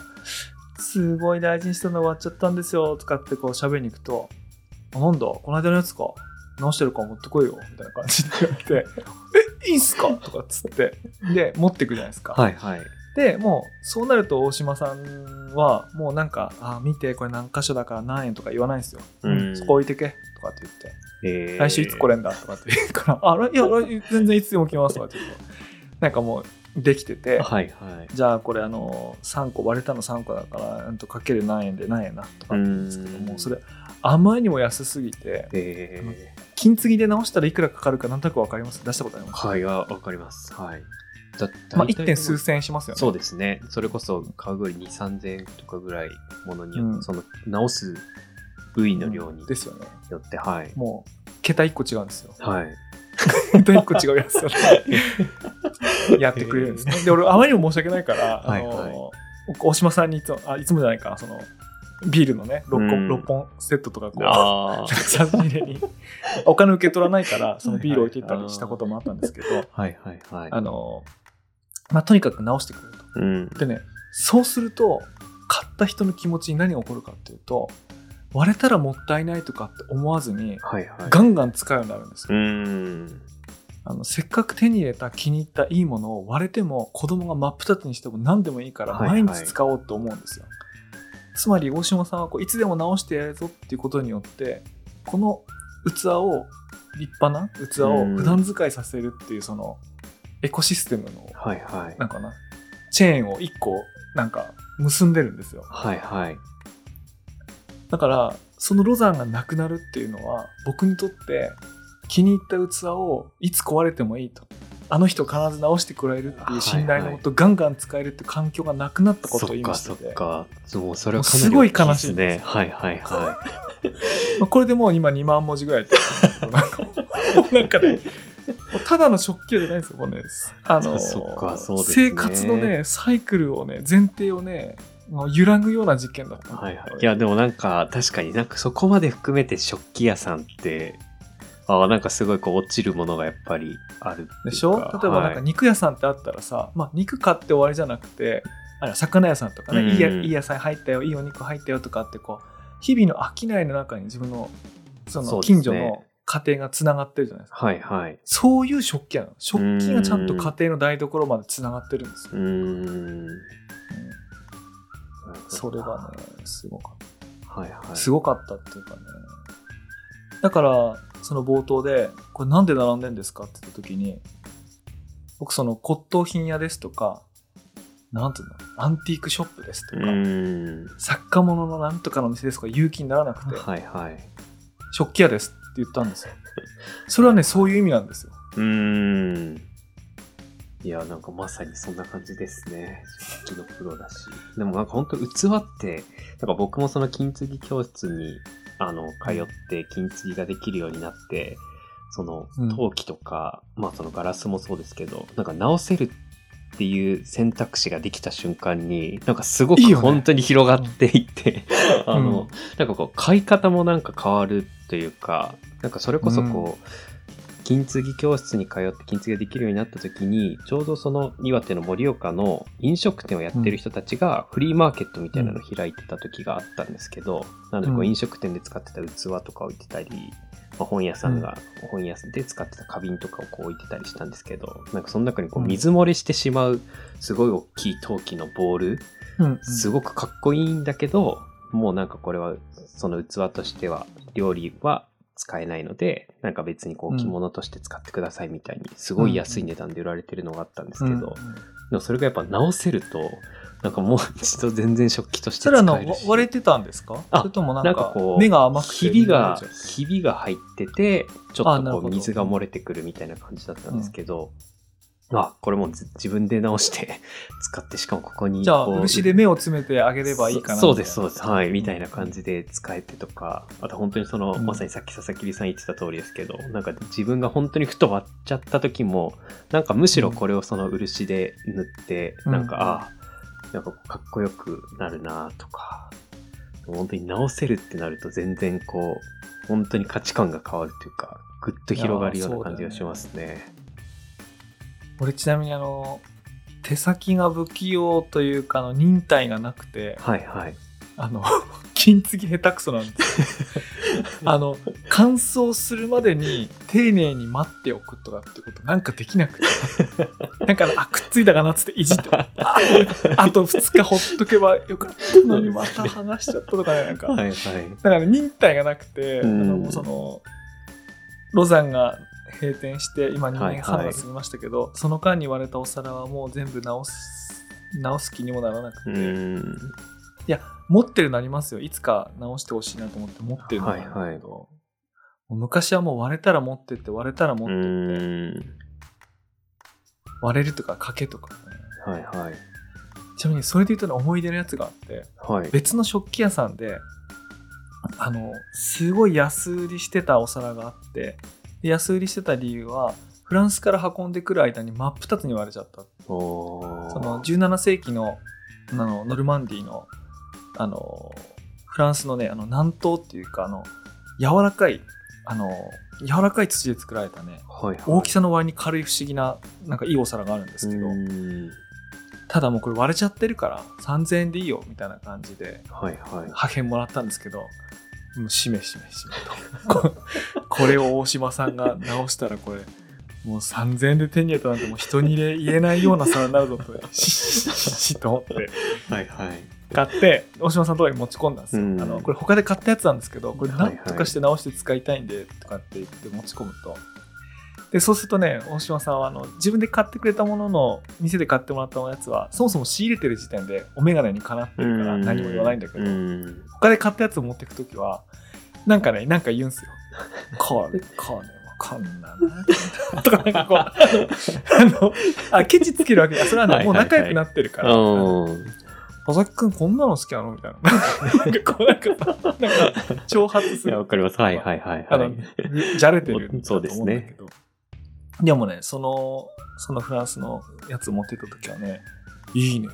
すごい大事にしたの終わっちゃったんですよとかってこう喋りに行くと、あなんだ、この間のやつか、直してるから持ってこいよみたいな感じで言われて、え、いいんすか？とかっつって、で、持ってくじゃないですか。はいはい。で、もう、そうなると大島さんは、もうなんか、あ、見て、これ何箇所だから何円とか言わないんですよ。うんそこ置いてけとかって言って。えー来週いつ来れんだとかって言うから、あ、いや、来全然いつでも来ますとかって言うと、なんかもうできてて、はいはい。じゃあこれあの3個割れたの3個だからうんとかける何円で何円なとかって言うんですけどうんもそれあまりにも安すぎてえ金継ぎで直したらいくらかかるかなんとなく分かります？出したことあります、ー、はい、わわかります。はい。だまあ、大体 1. 点数千円しますよねそうですね。それこそ買うぐらい2、3000円とかぐらいものによって、うんその直す部位の量にですよねよって、はい。もう桁1個違うんですよはい。桁1個違うやつを やってくれるんですねで俺あまりにも申し訳ないからあの、はいはい大島さんにいつもあいつもじゃないかなそのビールのね 6, うん本6本セットとかこう。差し 入れにお金受け取らないからそのビール置いていったりしたこともあったんですけどはいはいはい。あのまあとにかく直してくれるとうん。でねそうすると買った人の気持ちに何が起こるかっていうと割れたらもったいないとかって思わずにはいはい。ガンガン使うようになるんですうよ、ん。あのせっかく手に入れた気に入ったいいものを割れても子供が真っ二つにしても何でもいいからはいはい毎日使おうと思うんですよ、つまり大島さんはこういつでも直してやるぞっていうことによってこの器を立派な器を普段使いさせるっていうそのエコシステムのはいはい。なんかなチェーンを1個なんか結んでるんですよはいはい。だからそのロザンがなくなるっていうのは僕にとって気に入った器をいつ壊れてもいいとあの人必ず直してくれるっていう信頼のもと、ガンガン使えるって環境がなくなったことを言いましたそっかそっか。もうそれはかなりすごい悲しいでですね。はいはいは まあこれでもう今2万文字ぐらいやってる なんかなんかねただの食器じゃないんですよもうね。あのね。生活のねサイクルをね前提をね揺らぐような事件だったい。はいはい。いやでもなんか確かになんかそこまで含めて食器屋さんって、ああなんかすごいこう落ちるものがやっぱりあるでしょ？例えばなんかはい肉屋さんってあったらさ、まあ、肉買って終わりじゃなくてあれ魚屋さんとかね、うんいいやいい野菜入ったよいいお肉入ったよとかってこう日々の商いの中に自分のその近所の家庭がつながってるじゃないですかはいはい。そういう食器なの食器がちゃんと家庭の台所までつながってるんですよ、うーん。うんそれがねすごかっはいはい。たすごかったっていうかねだからその冒頭で「これなんで並んでんですか?」って言った時に僕その骨董品屋ですとかなんていうの？アンティークショップですとうか。作家物のなんとかの店ですとか勇気にならなくて、はいはい。食器屋ですって言ったんですよそれはねそういう意味なんですようーん。いや、なんかまさにそんな感じですね。食器のプロだし。でもなんか本当器って、なんか僕もその金継ぎ教室に、あの、通って金継ぎができるようになって、そのうん陶器とか、まあそのガラスもそうですけど、なんか直せるっていう選択肢ができた瞬間に、なんかすごく本当に広がっていって、あの、うんなんかこう、買い方もなんか変わるというか、なんかそれこそこう、金継ぎ教室に通って金継ぎができるようになった時に、ちょうどその岩手の盛岡の飲食店をやってる人たちがフリーマーケットみたいなのを開いてた時があったんですけど、なのでこううん。飲食店で使ってた器とか置いてたり、まあ、本屋さんが本屋で使ってた花瓶とかをこう置いてたりしたんですけど、なんかその中にこううん。水漏れしてしまうすごい大きい陶器のボール、うん。すごくかっこいいんだけど、もうなんかこれは、その器としては、料理は使えないので、なんか別にこううん着物として使ってくださいみたいに、すごい安い値段で売られてるのがあったんですけど、うんでもそれがやっぱ直せると、なんかもう一度全然食器として使えるし。割れてたんですか？あそれともなんかこう、目が甘くてひびがひびが入ってて、ちょっとこう水が漏れてくるみたいな感じだったんですけど、あ、これも自分で直して 使って、しかもここにじゃあ漆で目を詰めてあげればいいかなそそうです、そうみです。はい。みたいな感じで使えてとか、あと本当にその、うん。まさにさっき佐々木さん言ってた通りですけど、なんか自分が本当にふと割っちゃった時も、なんかむしろこれをその漆で塗って、うん。なんか、ああ、なんかかっこよくなるなとか、本当に直せるってなると全然こう、本当に価値観が変わるというか、ぐっと広がるような感じがしますね。俺ちなみにあの手先が不器用というかあの忍耐がなくてはいはい。あの 金継ぎ下手くそなんですよ。あの乾燥するまでに丁寧に待っておくとかってことなんかできなくて。なんかあくっついたかなっつっていじって。あ あと2日ほっとけばよかったのにまた剥がしちゃったとかねなんか。はいはい。だから忍耐がなくて、うん。あのそのロザンが閉店して今2年半はいはいが過ぎましたけど、その間に割れたお皿はもう全部直す直す気にもならなくて、うい。や持ってるのありますよいつか直してほしいなと思って持ってるのがあるけど、はいはい昔はもう割れたら持ってって割れたら持うってって。割れるとか賭けとかねはいはい。ちなみにそれで言うとね思い出のやつがあってはい。別の食器屋さんであのすごい安売りしてたお皿があってで安売りしてた理由はフランスから運んでくる間に真っ二つに割れちゃった。その17世紀のあのノルマンディーのあのフランスのねあの南東っていうかあの柔らかいあの柔らかい土で作られたねはいはい、大きさの割に軽い不思議ななんかいいお皿があるんですけどただもうこれ割れちゃってるから3000円でいいよみたいな感じではいはい。破片もらったんですけど、もうしめしめしめと。ここれを大島さんが直したらこれ、もう3000円で手に入れたなんてもう人に言えないような差になるぞと、しししと思ってはいはい。買って、大島さんのとこに持ち込んだんですよ。うんあのこれ他で買ったやつなんですけど、これなんとかして直して使いたいんで、とかって言って持ち込むと、でそうするとね大島さんはあの自分で買ってくれたものの店で買ってもらったやつはそもそも仕入れてる時点でお眼鏡にかなってるから何も言わないんだけど、うん他で買ったやつを持ってく時はなんかねなんか言うんすよ。これこれこんななとかなんかこう あのあケチつけるわけだそれはねはいはいはいもう仲良くなってるから。うん佐々木くんこんなの好きなの？みたいな。なんかこうなんかさ、なんか挑発すいや、るわ。かります。はいはいはいあの、はい。じゃれてるそうですね。でもね、その、そのフランスのやつ持ってた時はね、いいね。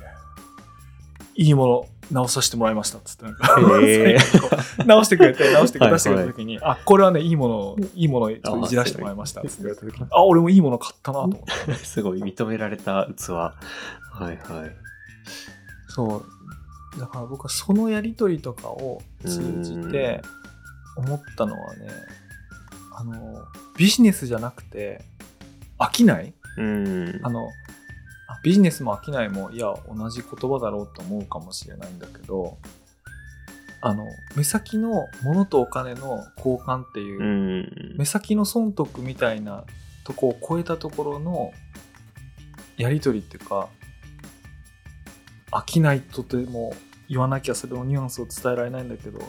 いいもの直させてもらいましたっつってなんか、へー 直してくれて、直してくれた時に、あ、これはね、いいものを、いいものをいじらせてもらいましたっつって言われた時に、あ、俺もいいもの買ったなと思って。すごい認められた器。はいはい。そう。だから僕はそのやりとりとかを通じて思ったのはね、あの、ビジネスじゃなくて、飽きない？うん。あの、あビジネスも飽きないも、いや、同じ言葉だろうと思うかもしれないんだけど、あの、目先の物とお金の交換っていう、うん。目先の損得みたいなとこを超えたところのやり取りっていうか飽きないとても言わなきゃそれのニュアンスを伝えられないんだけど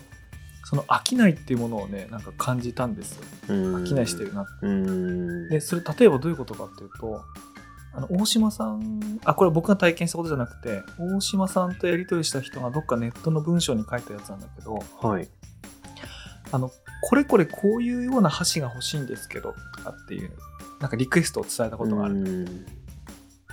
その飽きないっていうものをねなんか感じたんですよ飽きないしてるなってうん。でそれ例えばどういうことかっていうとあの大島さんあこれは僕が体験したことじゃなくて大島さんとやり取りした人がどっかネットの文章に書いたやつなんだけどはい。あの、これこれこういうような箸が欲しいんですけど、とかっていう、なんかリクエストを伝えたことがある。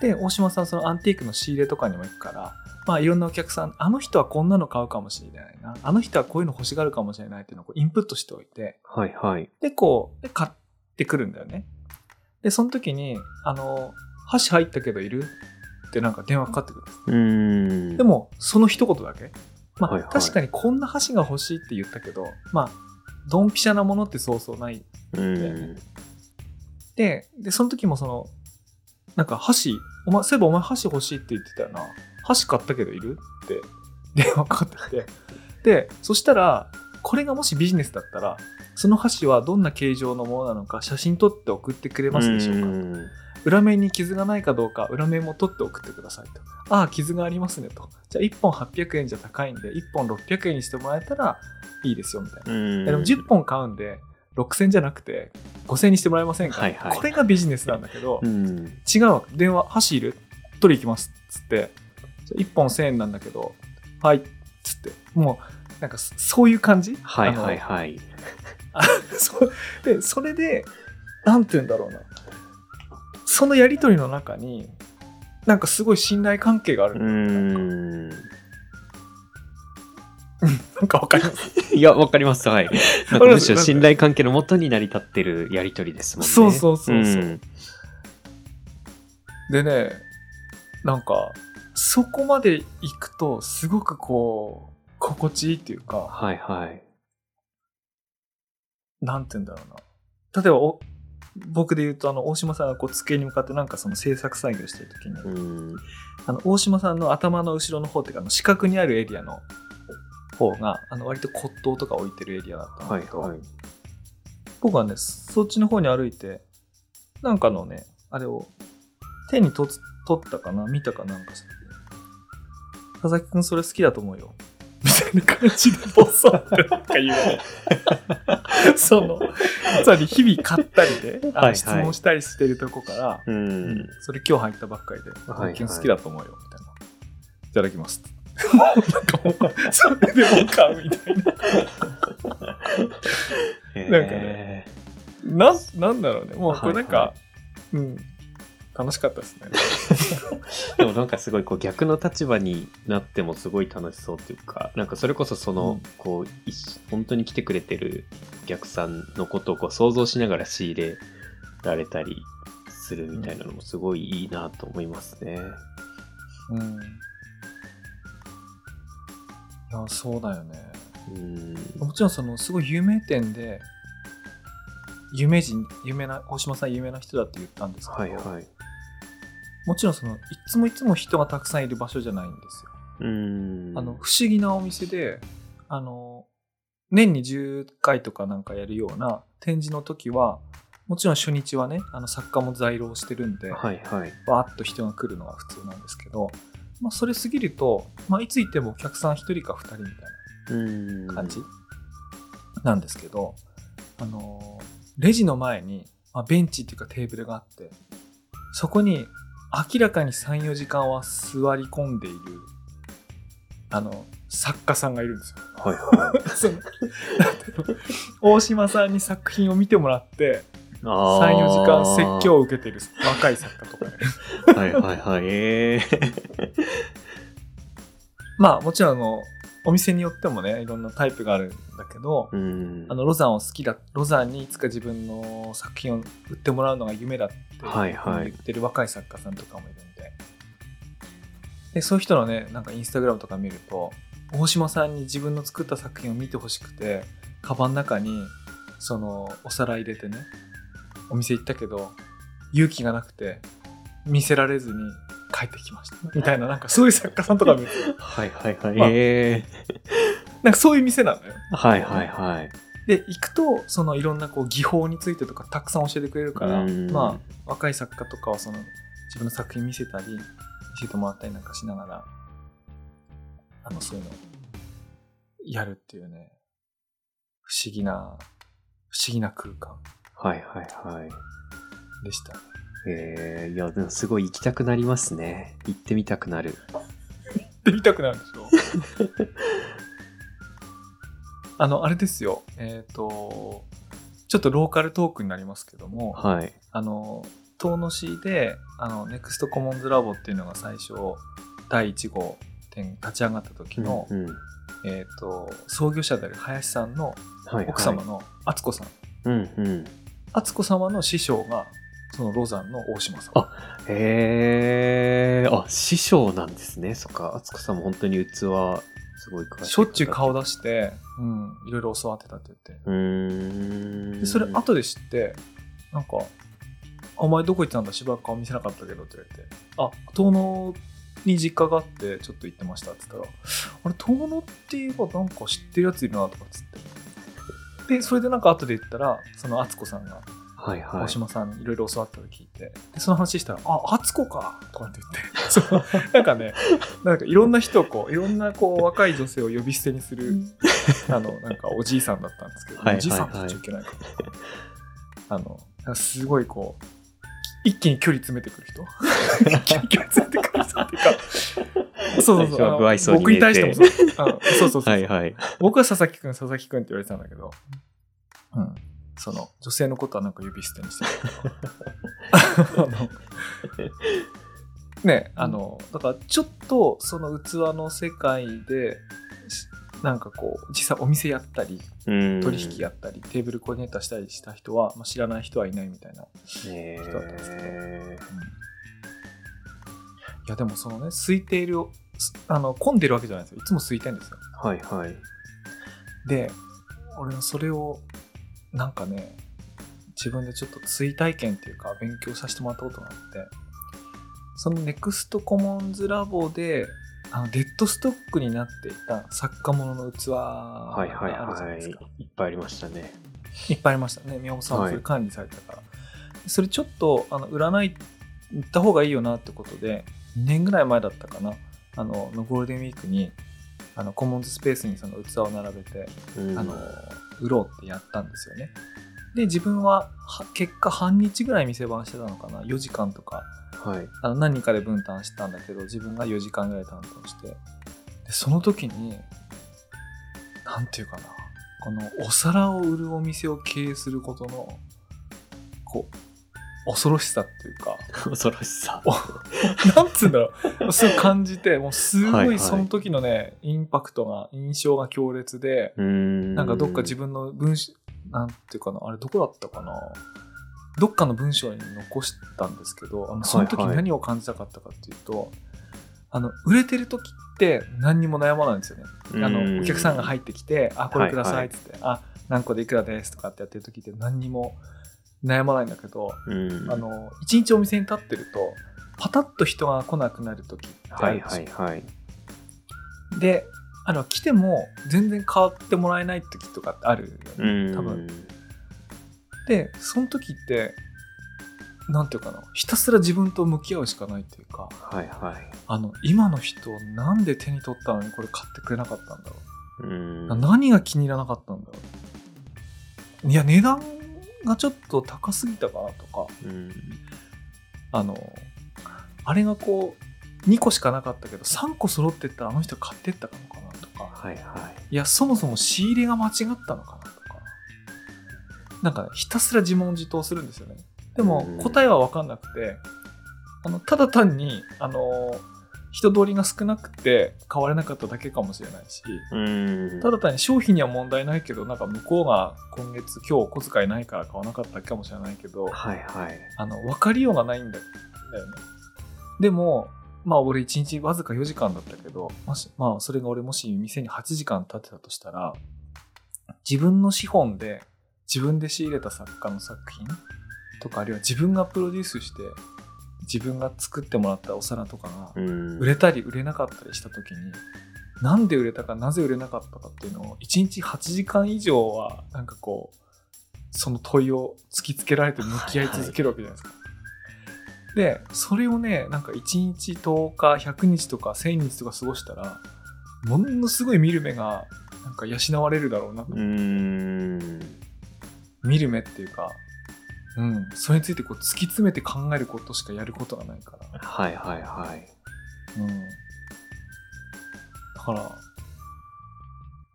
うんで、大島さんそのアンティークの仕入れとかにも行くから、まあいろんなお客さん、あの人はこんなの買うかもしれないな、あの人はこういうの欲しがるかもしれないっていうのをこうインプットしておいて、はいはい。で、こう、で買ってくるんだよね。で、その時に、あの、箸入ったけどいるってなんか電話かかってくるんです。うん。で、も、その一言だけ。まあ、はいはい確かにこんな箸が欲しいって言ったけど、まあ、ドンピシャなものってそうそうないうん。で、で、その時もその、なんか箸、お前、そういえばお前箸欲しいって言ってたよな。箸買ったけどいるって電話かかってきて。で、そしたら、これがもしビジネスだったら、その箸はどんな形状のものなのか写真撮って送ってくれますでしょうか、ん裏面に傷がないかどうか裏面も撮って送ってくださいと。ああ、傷がありますねと。じゃあ1本800円じゃ高いんで、1本600円にしてもらえたらいいですよみたいな。うん。でも10本買うんで、6000じゃなくて5000にしてもらえませんか、はいはい。これがビジネスなんだけど、うん。違うわ電話箸いる取り行きますっつって。じゃあ1本1000円なんだけどはいっつって。もうなんかそそういう感じ？はいはいはい。あ そう。でそれでなんて言うんだろうな。そのやり取りの中になんかすごい信頼関係がある。ん。なんかわかります？いや、わかります。はい。むしろ信頼関係のもとに成り立ってるやりとりですもんね。そうそうそうそううんでねなんかそこまで行くとすごくこう心地いいっていうかはいはい。なんて言うんだろうな。例えばお、僕で言うと、あの、大島さんがこう机に向かってなんかその制作作業してるときに、うん。あの、大島さんの頭の後ろの方っていうか、あの四角にあるエリアの方が、あの、割と骨董とか置いてるエリアだったんだけど、はいはい。僕はね、そっちの方に歩いて、なんかのね、あれを手にとつ取ったかな見たかなんかして、佐々木くんそれ好きだと思うよ。みたいな感じでボソってなんか言われてその、つまり日々買ったりで、はいはい質問したりしてるとこから、ううんん。それ今日入ったばっかりで、はい佐々木くん好きだと思うよ、みたいな。いただきます。なんかもう、それでも買うみたいな。なんかねなん、なんだろうね。もうこれなんか、はうん、楽しかったですね。でもなんかすごいこう逆の立場になってもすごい楽しそうっていうか、なんかそれこそその、うんこう、一本当に来てくれてるお客さんのことをこう想像しながら仕入れられたりするみたいなのもすごいいいなと思いますね。うん。いや、そうだよね。うん。もちろんその、すごい有名店で、有名人、有名な、大島さん有名な人だって言ったんですけど、はいはい。もちろんその、いつもいつも人がたくさんいる場所じゃないんですよ。うん。あの、不思議なお店で、あの、年に10回とかなんかやるような展示の時は、もちろん初日はねあの作家も在廊してるんで、はいはい。わーっと人が来るのが普通なんですけど、まあ、それ過ぎると、まあ、いつ行ってもお客さん1人か2人みたいうん。な感じなんですけど、あのーレジの前に、まあ、ベンチっていうかテーブルがあってそこに明らかに34時間は座り込んでいるあの作家さんがいるんですよ。はいは いうの？大島さんに作品を見てもらってい。あー34時間説教を受けている若い作家とかねはいはいはい。えー まあもちろんあのお店によってもねいろんなタイプがあるんだけど、うん。あのロザンを好きだロザンにいつか自分の作品を売ってもらうのが夢だってはいはい言ってる若い作家さんとかもいるんででそういう人のねなんかインスタグラムとか見ると大島さんに自分の作った作品を見てほしくてカバンの中にそのお皿入れてねお店行ったけど勇気がなくて見せられずに帰ってきました。みたいななんかそういう作家さんとか見る。とはいはいはい。まあえなんかそういう店なのよ。ーはいはいはい。で行くとそのいろんなこう技法についてとかたくさん教えてくれるからうん。まあ若い作家とかはその自分の作品見せたり見せてもらったりなんかしながらあのそういうのをやるっていうね不思議な不思議な空間はいはいはい。でしたねえー、いや、でもすごい行きたくなりますね。行ってみたくなる。で見たくなるんでしょ あのあれですよえっ、とちょっとローカルトークになりますけども、はい。あの遠野市であのネクストコモンズラボっていうのが最初第1号店立ち上がった時の、うん。えー、と創業者である林さんのはい、はい。奥様の敦子さんうんうん。敦子様の師匠がそのロザンの大島さんあへえー、あ、師匠なんですね。そっか、敦子さんも本当に器、すごい詳しい。しょっちゅう顔だ。出して、うん、いろいろ教わってたって言ってうーん。でそれ後で知ってなんか「お前どこ行ってたんだしばらく顔見せなかったけど」って言われて「あ遠野に実家があってちょっと行ってました」って言ったら「あれ遠野って言えばなんか知ってるやついるな」とかっつってでそれでなんか後で言ったらその敦子さんがはいはい。大島さんにいろいろ教わったと聞いて。でその話したら「あ敦子か」とかって言って。そう。なんかねなんかいろんな人をこういろんなこう若い女性を呼び捨てにするあのなんかおじいさんだったんですけど、はいはいはい。おじいさんって言っちゃいけないから。あのすごいこう一気に距離詰めてくる人。一気に距離詰めてくる人っていうかそうそうそう。僕に対してもそうそうそうそう、はいはい。僕は佐々木くん佐々木くんって言われてたんだけど、うん、その女性のことはなんか呼び捨てにしてたあの。ねあのだからちょっとその器の世界でしなんかこう実際お店やったりうん。取引やったり、テーブルコーディネーターしたりした人は、まあ、知らない人はいないみたいな、え人だったんですけど。ー、いやでもそのね空いているすあの混んでるわけじゃないですよ。いつも空いてるんですよ。はいはい。で俺はそれをなんかね自分でちょっと追体験っていうか勉強させてもらったことがあってそのネクストコモンズラボであのデッドストックになっていた作家物の器がはいはい。あるじゃなはいいですか、。いっぱいありましたね。いっぱいありましたね。宮本さんもそれ管理されてたから、それちょっとあの占い行った方がいいよなってことで2年ぐらい前だったかな。あののゴールデンウィークにあのコモンズスペースにその器を並べてうん。あの売ろうってやったんですよね。で自分はは結果半日ぐらい店番してたのかな？4時間とかはい。あの何人かで分担してたんだけど自分が4時間ぐらい担当してでその時になんていうかなこのお皿を売るお店を経営することのこう恐ろしさっていうか恐ろしさ。なんつうんだろうそう感じてもうすはいはいごいその時のね、インパクトが印象が強烈で。なんかどっか自分の文章、なんていうかな、あれどこだったかな。どっかの文章に残したんですけど、あのその時はいはい何を感じたかったかっていうと、あの、売れてる時って何にも悩まないんですよね。あの、お客さんが入ってきて、あ、これくださいっつって、あ、何個でいくらですとかってやってる時って何にも悩まないんだけど、うん。あの、一日お店に立ってると、パタッと人が来なくなる時ってあはいるんですよはいはい。で、あの、来ても全然変わってもらえない時とかってあるよね。うん。多分。でその時ってなんていうかなひたすら自分と向き合うしかないっていうかはいはい。あの今の人なんで手に取ったのにこれ買ってくれなかったんだろううん。何が気に入らなかったんだろういや値段がちょっと高すぎたかなとかうん。あのあれがこう2個しかなかったけど3個揃ってったらあの人買ってったのかなとか。はいはい。やそもそも仕入れが間違ったのかなとか。なんかひたすら自問自答するんですよね。でもうん。答えは分かんなくてあのただ単にあの人通りが少なくて買われなかっただけかもしれないし。ただ単に商品には問題ないけどなんか向こうが今月今日お小遣いないから買わなかったかもしれないけどはいはい。あの分かりようがないんだだよねでもまあ俺1日わずか4時間だったけどもしまあそれが俺もし店に8時間経ってたとしたら自分の資本で自分で仕入れた作家の作品とかあるいは自分がプロデュースして自分が作ってもらったお皿とかがうん。売れたり売れなかったりした時になんで売れたかなぜ売れなかったかっていうのを1日8時間以上はなんかこうその問いを突きつけられて向き合い続けるわけじゃないですか。でそれをねなんか1日10日100日とか1000日とか過ごしたらものすごい見る目がなんか養われるだろうな、うん。見る目っていうか、うん、それについてこう突き詰めて考えることしかやることがないから。はいはいはい。うん。だから、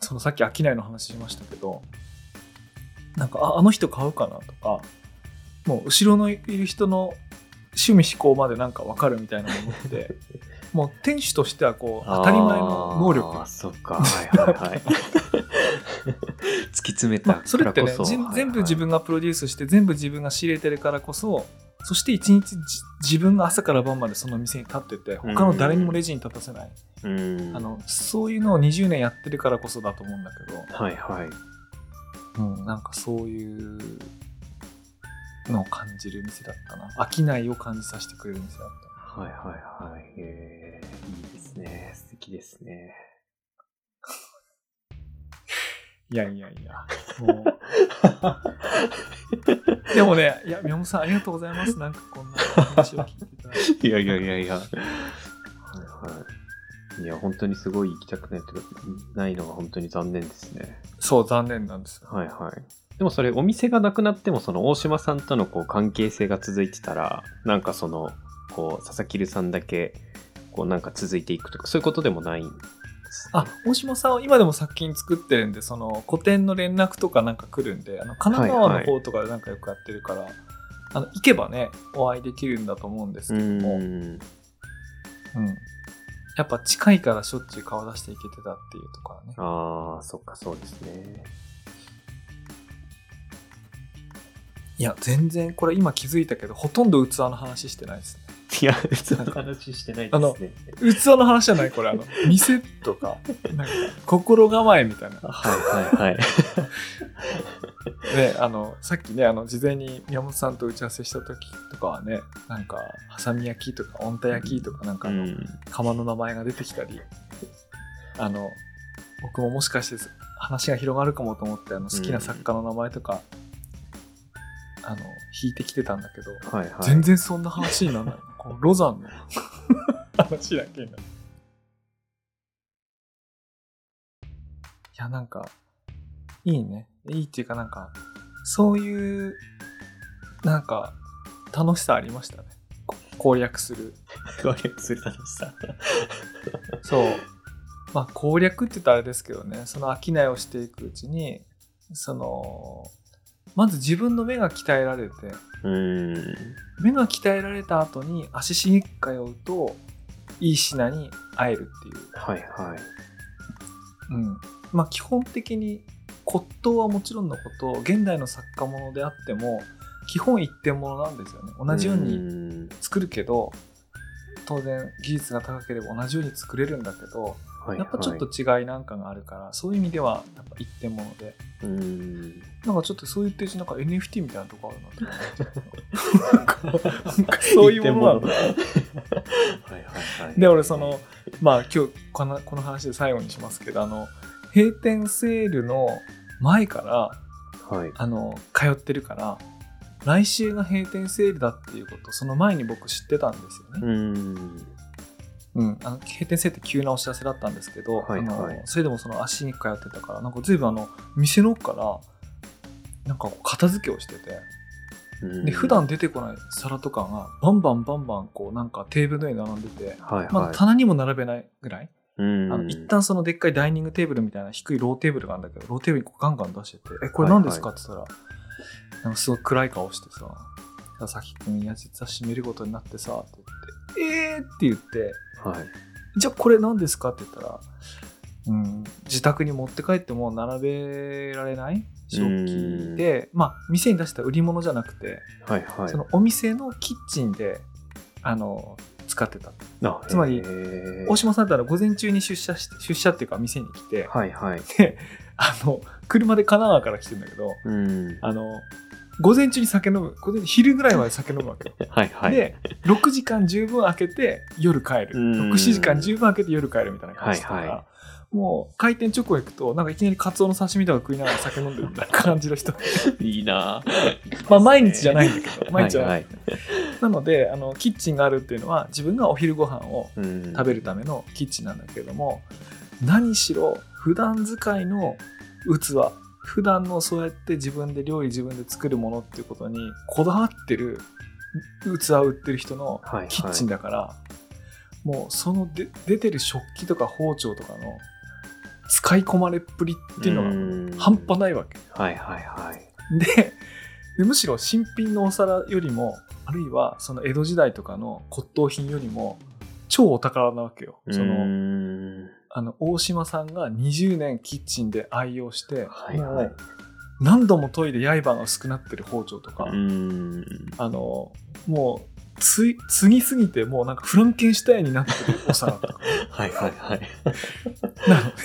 そのさっき商いの話しましたけど、なんか、ああの人買うかなとか、もう後ろのいる人の趣味思考までなんか分かるみたいなものって、もう店主としてはこう、当たり前の能力そっか。はいはいはい。突き詰めたまあ、それってね、全部自はい分がプロデュースして全部自分が仕入れてるからこそそして一日じ自分が朝から晩までその店に立ってて他の誰にもレジに立たせない、はいうん。あのそういうのを20年やってるからこそだと思うんだけど、はいはい。うん、なんかそういうのを感じる店だったな飽きないを感じさせてくれる店だっはいはいはい。えー、いいですね。素敵ですね。いやいやいやもうでもねいや宮本さんありがとうございますなんかこんな話を聞いていただいやいやいやいや。はいはい。いや、本当にすごい行きたくないとかないのが本当に残念ですね。そう残念なんですよはいはい。でもそれお店がなくなってもその大島さんとのこう関係性が続いてたらなんかそのこう佐々木さんだけこうなんか続いていくとかそういうことでもないんですあ大島さんは今でも作品作ってるんでその個展の連絡とかなんか来るんであの神奈川の方とかでなんかよくやってるから、あの行けばねお会いできるんだと思うんですうけども、ん。うん、やっぱ近いからしょっちゅう顔出していけてたっていうところはね。ああそっかそうですね。いや全然これ今気づいたけどほとんど器の話してないですねいやその話してないあのですね器の話じゃない？これあの 店とかなんか心構えみたいな。はいはいはい。ね、あのさっきねあの事前に宮本さんと打ち合わせした時とかはねなんかハサミ焼きとか温太焼きとかなんかあの、うん。窯の名前が出てきたりあの僕ももしかして話が広がるかもと思ってあの好きな作家の名前とか、あの引いてきてたんだけど、はいはい。全然そんな話にならないこのロザンの。話だけにな。るいやなんかいいね。いいっていうかなんかそういうなんか楽しさありましたね。こ攻略する。攻略する楽しさ。そう。まあ攻略って言ったらあれですけどね、その商いをしていくうちに、その、まず自分の目が鍛えられて、うん目が鍛えられた後に足しげく通うと、いい品に会えるっていう。はいはいうん。まあ基本的に骨董はもちろんのこと、現代の作家物であっても、基本一点物なんですよね。同じようにに作るけど、当然技術が高ければ同じように作れるんだけど、やっぱちょっと違いなんかがあるから、そういう意味ではやっぱ一点物で。うんなんかちょっとそう言ってるうちなんか NFT みたいなとこあるなって思って。なんかそういうものなんだ。はいはいはいで、俺その、まあ今日このこの話で最後にしますけど、あの、閉店セールの前から、はい。あの通ってるから来週が閉店セールだっていうことその前に僕知ってたんですよね、うん。うん、あの閉店セールって急なお知らせだったんですけど、はいはいあのそれでもその足に通ってたからなんか随分あの店の奥からなんか片付けをしててうんで普段出てこない皿とかがバンバンバンバンこうなんかテーブルの上に並んでて、はいはい。まあ、棚にも並べないぐらい、うんあの一旦そのでっかいダイニングテーブルみたいな低いローテーブルがあるんだけどローテーブルにこうガンガン出してて「えこれ何ですか?」って言ったら、なんかすごい暗い顔してさ「佐々木君いや実は閉めることになってさ」って言って「えー!」って言ってはい。じゃあこれ何ですかって言ったら、うん、自宅に持って帰っても並べられない食器で、まあ、店に出した売り物じゃなくて、はいはい。そのお店のキッチンで、あの、使ってた。あつまり大島さんだったら午前中に出社して、出社っていうか店に来て、はいはい。で、あの、車で神奈川から来てるんだけど、うん。あの、午前中に酒飲む、午前昼ぐらいまで酒飲むわけよ。はいはい。で、6時間十分空けて夜帰る。うん6、7時間十分空けて夜帰るみたいな感じだから、はいはもう開店直後行くと、なんかいきなりカツオの刺身とか食いながら酒飲んでるみたいな感じの人。いいなまあ毎日じゃないんだけど、毎日じゃない。はいなのであの、キッチンがあるっていうのは自分がお昼ご飯をうん食べるためのキッチンなんだけれども、何しろ普段使いの器、普段のそうやって自分で料理自分で作るものっていうことにこだわってる器を売ってる人のはいはいキッチンだから、もうそので出てる食器とか包丁とかの使い込まれっぷりっていうのうんが半端ないわけ。はいはいはい。ででむしろ新品のお皿よりもあるいはその江戸時代とかの骨董品よりも超お宝なわけよ。そのの、あの大島さんが20年キッチンで愛用して、はいはい何度も研いで刃が薄くなってる包丁とか、うん。あのもうつい継ぎすぎてもうなんかフランケンシュタインになってるお皿とか はいはいはい。なので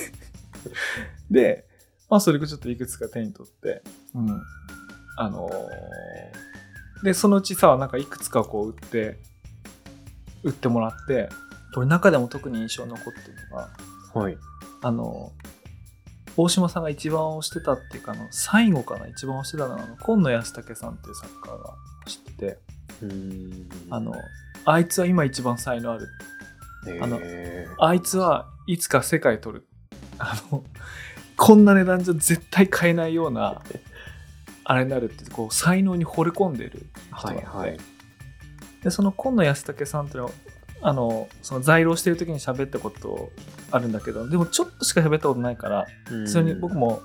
で、まあ、それをちょっといくつか手に取って、うん、あのーでそのうちさなんかいくつかこう売って売ってもらってこれ中でも特に印象に残ってるのがはい。あの大島さんが一番推してたっていうかあの最後かな一番推してたのは今野安武さんっていう作家が知っててうん。あのあいつは今一番才能ある。あのへあいつはいつか世界取る。あのこんな値段じゃ絶対買えないようなあれになるってこう才能に惚れ込んでるー人があって、はいはい。でその今野安武さんっていうのはあのその在労してる時に喋ったことあるんだけどでもちょっとしか喋ったことないからそれに僕も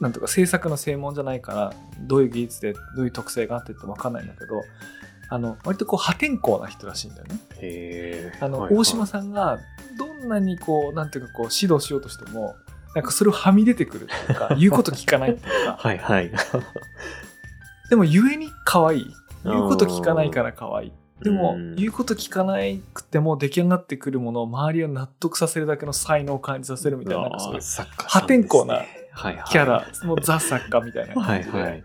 なんとか制作の専門じゃないからどういう技術でどういう特性があってって分かんないんだけどあの割とこう破天荒な人らしいんだよね。あの、はいはい。大島さんがどんなにこうなんていうかこう指導しようとしてもなんかそれをはみ出てくるっていうか 言うこと聞かないっていうか。はいはい。でも故に可愛い。言うこと聞かないから可愛いでもうん。言うこと聞かなくても出来上がってくるものを周りを納得させるだけの才能を感じさせるみたいなそういう破天荒なキャラ、もうザ作家みたいな。はい感じで、はい。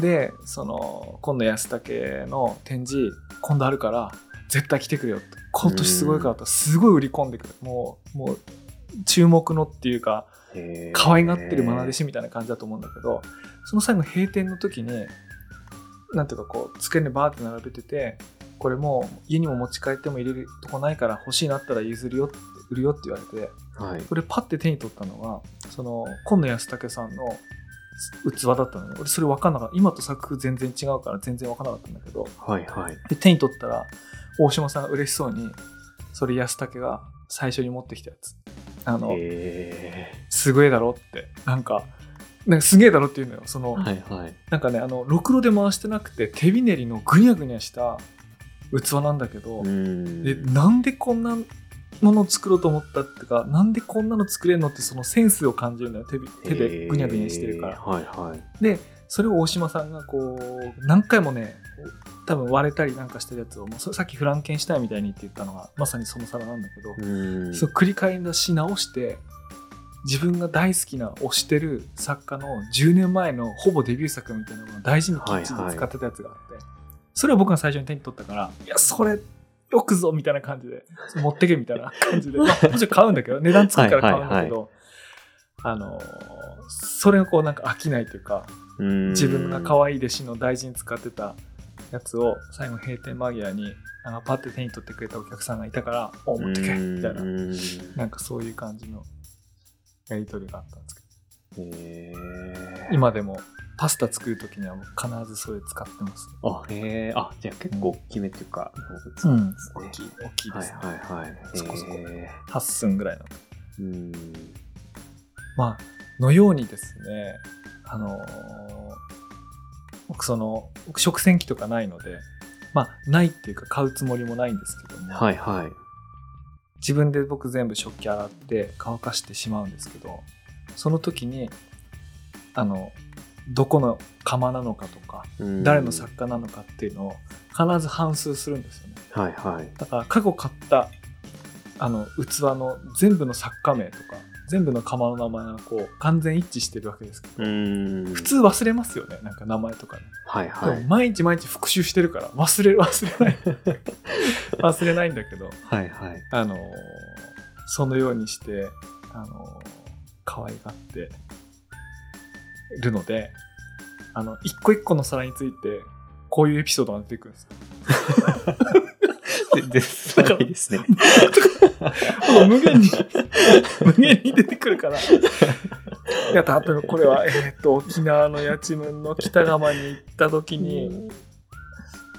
でその今度安武の展示今度あるから絶対来てくれよって。今年すごいからとすごい売り込んでくるもうもう注目のっていうか可愛がってる愛弟子みたいな感じだと思うんだけどその最後閉店の時になんていうかこう机にバーって並べててこれもう家にも持ち帰っても入れるとこないから欲しいなったら譲るよって売るよって言われてはい。これパッて手に取ったのがその今野安武さんの器だったのね俺それ分かんなかった。今と作風全然違うから全然分かんなかったんだけど。はいはい。で手に取ったら大島さんが嬉しそうにそれ安武が最初に持ってきたやつ。あのへすごいだろってなんかなんかすげえだろっていうのよその、ーはいはい。なんかねあのろくろで回してなくて手びねりのぐにゃぐにゃした器なんだけど、うんでなんでこんなものを作ろうと思ったっていうかなんでこんなの作れるのってそのセンスを感じるんだよ手び手でぐにゃぐにゃしてるからはいはい。でそれを大島さんがこう何回もね多分割れたりなんかしてるやつをもうそさっきフランケンシュタインみたいにって言ったのがまさにその皿なんだけど、うんそう繰り返し直して自分が大好きな推してる作家の10年前のほぼデビュー作みたいなのを大事にキッチンで使ってたやつがあって、それを僕が最初に手に取ったからいやそれよくぞみたいな感じで持ってけみたいな 感じで、まあもちろん買うんだけど値段つくから買うんだけど、あのそれがこうなんか飽きないというか自分が可愛い弟子の大事に使ってたやつを最後閉店間際になんかパッて手に取ってくれたお客さんがいたから「お持ってけ」みたいな。なんかそういう感じのやり取りがあったんですけど。へ今でもパスタ作る時には必ずそれ使ってます、あ、へえ、あ、じゃあ結構大きめっていうか、う。ん。大きい。大きいですね、はいはいはい。そこそこ。へ8寸ぐらいの。ーうん。まあのようにですね。あのー僕その僕食洗機とかないのでまあないっていうか買うつもりもないんですけども、はいはい。自分で僕全部食器洗って乾かしてしまうんですけどその時にあのどこの釜なのかとかうん誰の作家なのかっていうのを必ず反数するんですよねはいはい。だから過去買ったあの器の全部の作家名とか全部の釜の名前がこう完全一致してるわけですけど、うん。普通忘れますよねなんか名前とかね、はいはい。でも毎日毎日復習してるから忘れる忘れない 忘れないんだけどはいはい。あのーそのようにしてあのー可愛がってるのであの一個一個の皿についてこういうエピソードが出てくるんですよ 全然すごいですね。無限に無限に出てくるから。いや例えばこれは、えー、と沖縄の八千文の北釜に行った時に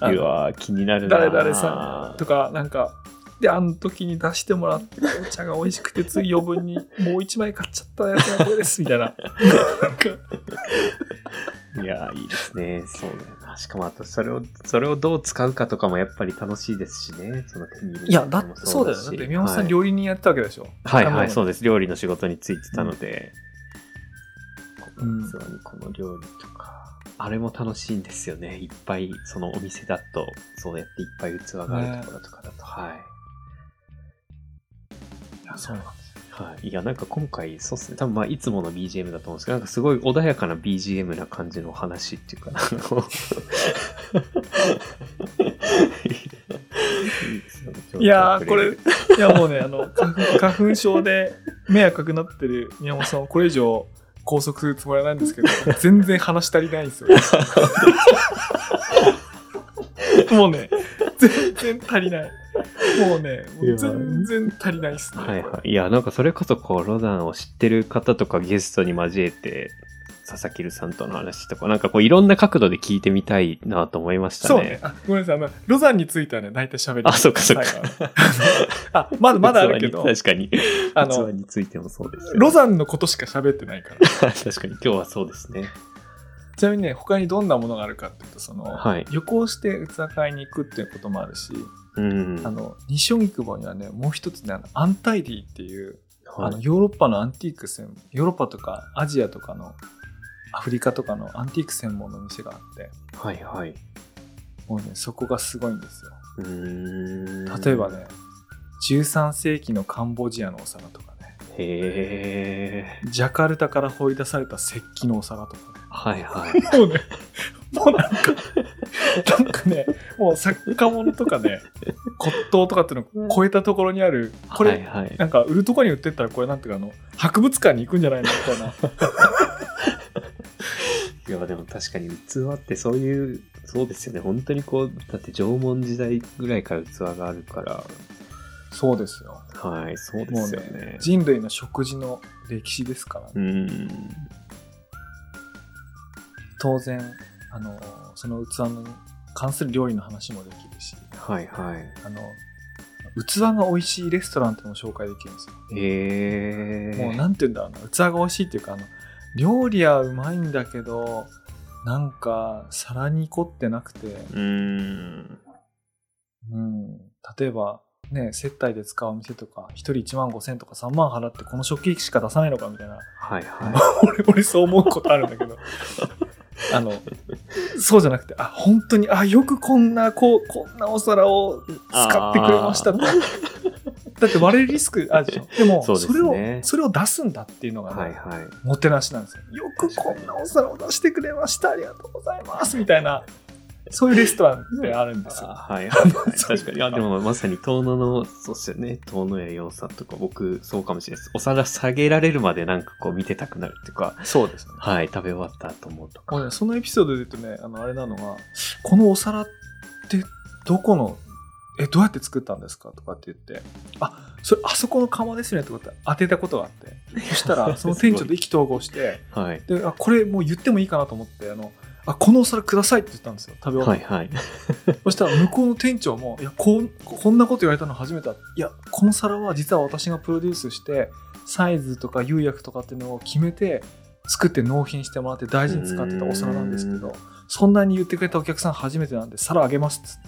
うわー気になるな誰々さんとかなんかであの時に出してもらってお茶が美味しくてつい余分にもう一枚買っちゃったやつがこれですみたいな いやーいいですね。そうだよな。しかもあと、それを、それをどう使うかとかもやっぱり楽しいですしね。その手に入れるいやだってそうだよだって宮本さんはい料理人やってたわけでしょはいはい、そうでです。料理の仕事についてたので、こうんの器にこの料理とか、あれも楽しいんですよね。いっぱい、そのお店だと、そうやっていっぱい器があるところとかだと、はい。いやそうなんです。よはい。いや、なんか今回、そうっすね。多分まあ、いつもの BGM だと思うんですけど、なんかすごい穏やかな BGM な感じの話っていうか、いやーこれいやもうねあの花粉花粉症で目赤くなってる宮本さんをこれ以上拘束するつもりはないんですけど 全然話足りないんですよ もうね全然足りないもうねもう全然足りないっすね、はいはい。いや、なんかそれこそ、こう、ロダンを知ってる方とかゲストに交えて、佐々木るさんとの話とか、なんかこう、いろんな角度で聞いてみたいなと思いましたね。そうね。あ、ごめんなさい。あの、ロザンについてはね、大体喋りあそうかそうかあ、まだ まだあるけど確かに。あの器についてもそうですよロザンのことしか喋ってないから。確かに今日はそうですね。ちなみにね、他にどんなものがあるかっていうと、その、はい旅行して器買いに行くっていうこともあるし、うん。あの、西荻窪にはね、もう一つね、アンタイディっていう、あはい、のヨーロッパのアンティーク専ヨーロッパとかアジアとかのアフリカとかのアンティーク専門の店があって、はいはい。もうね、そこがすごいんですよ。例えば。ね、13世紀のカンボジアのお皿とかね、へえ。ジャカルタから掘り出された石器のお皿とかね。はいはい。もうね、もうなんか、なんかね、もう作家物とかね、骨董とかっていうのを超えたところにある、これ、はいはい。なんか売るとこに売ってったらこれなんていうかあの、博物館に行くんじゃないのみたいな。いや、でも確かに器ってそういう、そうですよね。本当にこう、だって縄文時代ぐらいから器があるから、そうですよ。はい、そうですよねね。、人類の食事の歴史ですからね。うん。当然、あの、その器に関する料理の話もできるし、はいはい。あの、器が美味しいレストランっても紹介できるんですよ。へえ。もうなんて言うんだろうな、器が美味しいっていうか、あの、料理はうまいんだけど、なんか皿に凝ってなくて、うーん。うん、例えば、ね、接待で使うお店とか、一人1万5千とか3万払ってこの食器しか出さないのかみたいな、はいは 俺、俺そう思うことあるんだけど、あの、そうじゃなくて、あ、本当に、あ、よくこんな、こう、こんなお皿を使ってくれましたと。だって割れるリスクあるでしょ。でも、それをね、それを出すんだっていうのがい。ね、はいはい。もてなしなんですよ。よくこんなお皿を出してくれました。ありがとうございます。みたいな。そういうレストランってあるんですよ。あはいはい 確かに。あ、でもまさに遠野の、そうっすよね。遠野屋洋さんとか、僕、そうかもしれないです。お皿下げられるまでなんかこう見てたくなるっていうか、そうですね。はい、食べ終わったと思うとか。ね、そのエピソードで言うとね、あの、あれなのが、このお皿ってどこの、え、どうやって作ったんですかとかって言って、あ、それ、あそこの窯ですねとかって当てたことがあって、そしたら、その店長と意気投合して、はい。で、あ、これもう言ってもいいかなと思って、あの、あ、このお皿くださいって言ったんですよ、食べ終わって。はいはい。そしたら向こうの店長も、いや、こんこんなこと言われたの初めてだ。いや、この皿は実は私がプロデュースして、サイズとか釉薬とかっていうのを決めて、作って納品してもらって大事に使ってたお皿なんですけど、そんなに言ってくれたお客さん初めてなんで、皿あげますっつって。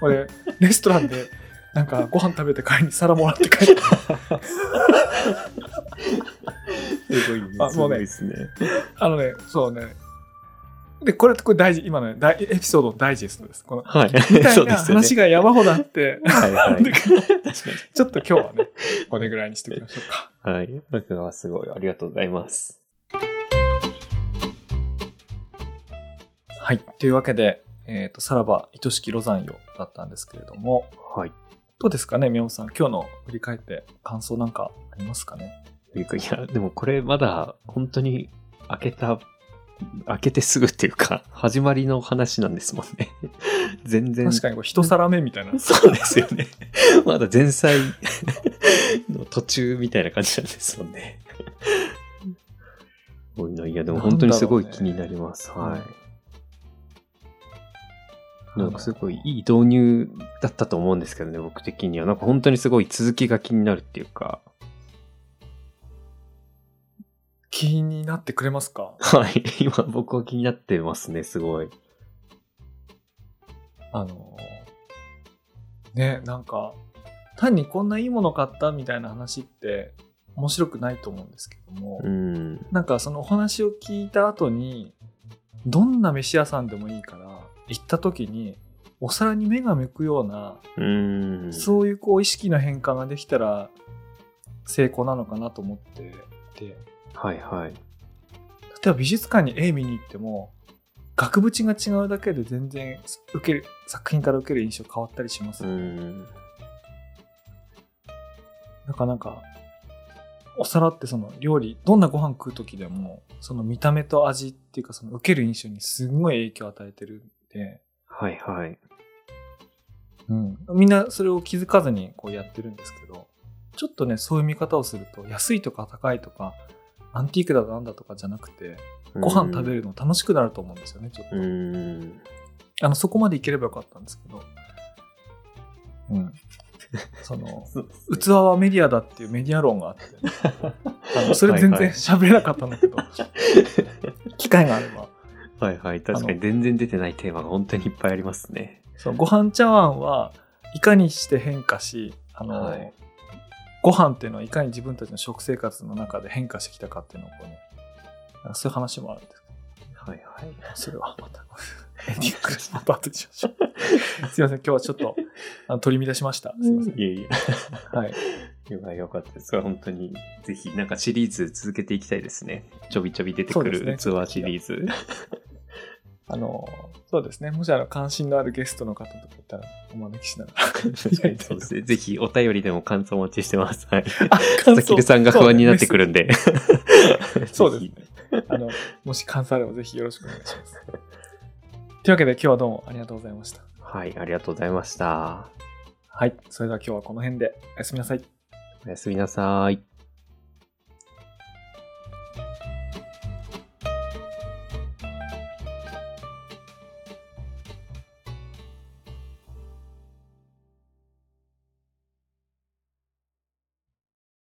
これ、レストランで、なんかご飯食べて帰りに皿もらって帰って、すごいね。あね。あのね、そうね。で、これ、これ大事、今のね、大エピソードのダイジェストです。この、はい。みた そいうな。話が山ほどあって、はいはい。ちょっと今日はね、これぐらいにしておきましょうか。に。はい。僕はすごい、ありがとうございます。はい。というわけで、えっ、と、さらば愛しきロザンよだったんですけれども、はい。どうですかね、宮本さん。今日の振り返って感想なんかありますかね？というか、いや、でもこれまだ本当に開けた、開けてすぐっていうか、始まりの話なんですもんね。全然。確かにこれ一皿目みたいな。そうですよね。まだ前菜の途中みたいな感じなんですもんね。すごいな。いや、でも本当にすごい気になります。ねはい。なんかすごいいい導入だったと思うんですけどね、僕的には。なんか本当にすごい続きが気になるっていうか。気になってくれますか？はい。今僕は気になってますね、すごい。あのーね、なんか、単にこんないいもの買ったみたいな話って面白くないと思うんですけども、うん。なんかそのお話を聞いた後に、どんな飯屋さんでもいいから、行った時に、お皿に目が向くような、うん。そういうこう意識の変化ができたら成功なのかなと思ってて、はいはい。例えば美術館に絵見に行っても、額縁が違うだけで全然受ける、作品から受ける印象変わったりしますうよね。ん。だからなんか、お皿ってその料理、どんなご飯食う時でも、その見た目と味っていうかその受ける印象にすごい影響を与えてるんで、はいはい。うん、みんなそれを気づかずにこうやってるんですけど、ちょっとね、そういう見方をすると、安いとか高いとか、アンティークだなんだとかじゃなくて、ご飯食べるの楽しくなると思うんですよね、ちょっと。うん。あの、そこまでいければよかったんですけど。うん。その、器はメディアだっていうメディア論があって、あのそれ全然喋れなかったんだけど、機会があれば。はいはい。確かに全然出てないテーマが本当にいっぱいありますね。そのご飯茶碗はいかにして変化し、あの、はいご飯っていうのはいかに自分たちの食生活の中で変化してきたかっていうのをこうね、そういう話もあるんですけはいはい。ど、それはまた、エンディングです。また後にしましょう。すいません、今日はちょっとあの取り乱しました。すいません。いえいえ。はい。よかよかったです。本当に、ぜひ、なんかシリーズ続けていきたいですね。ちょびちょび出てくるツアーシリーズ。あの、そうですね。もしあの関心のあるゲストの方とかいたらお招きしながら。そうですね。ぜひ、お便りでも感想お待ちしてます。はい。あ、佐々木さんが不安になってくるんで。そうです ぜね。あの、もし感想あればぜひよろしくお願いします。というわけで今日はどうもありがとうございました。はい、ありがとうございました。はい。それでは今日はこの辺でおやすみなさい。おやすみなさい。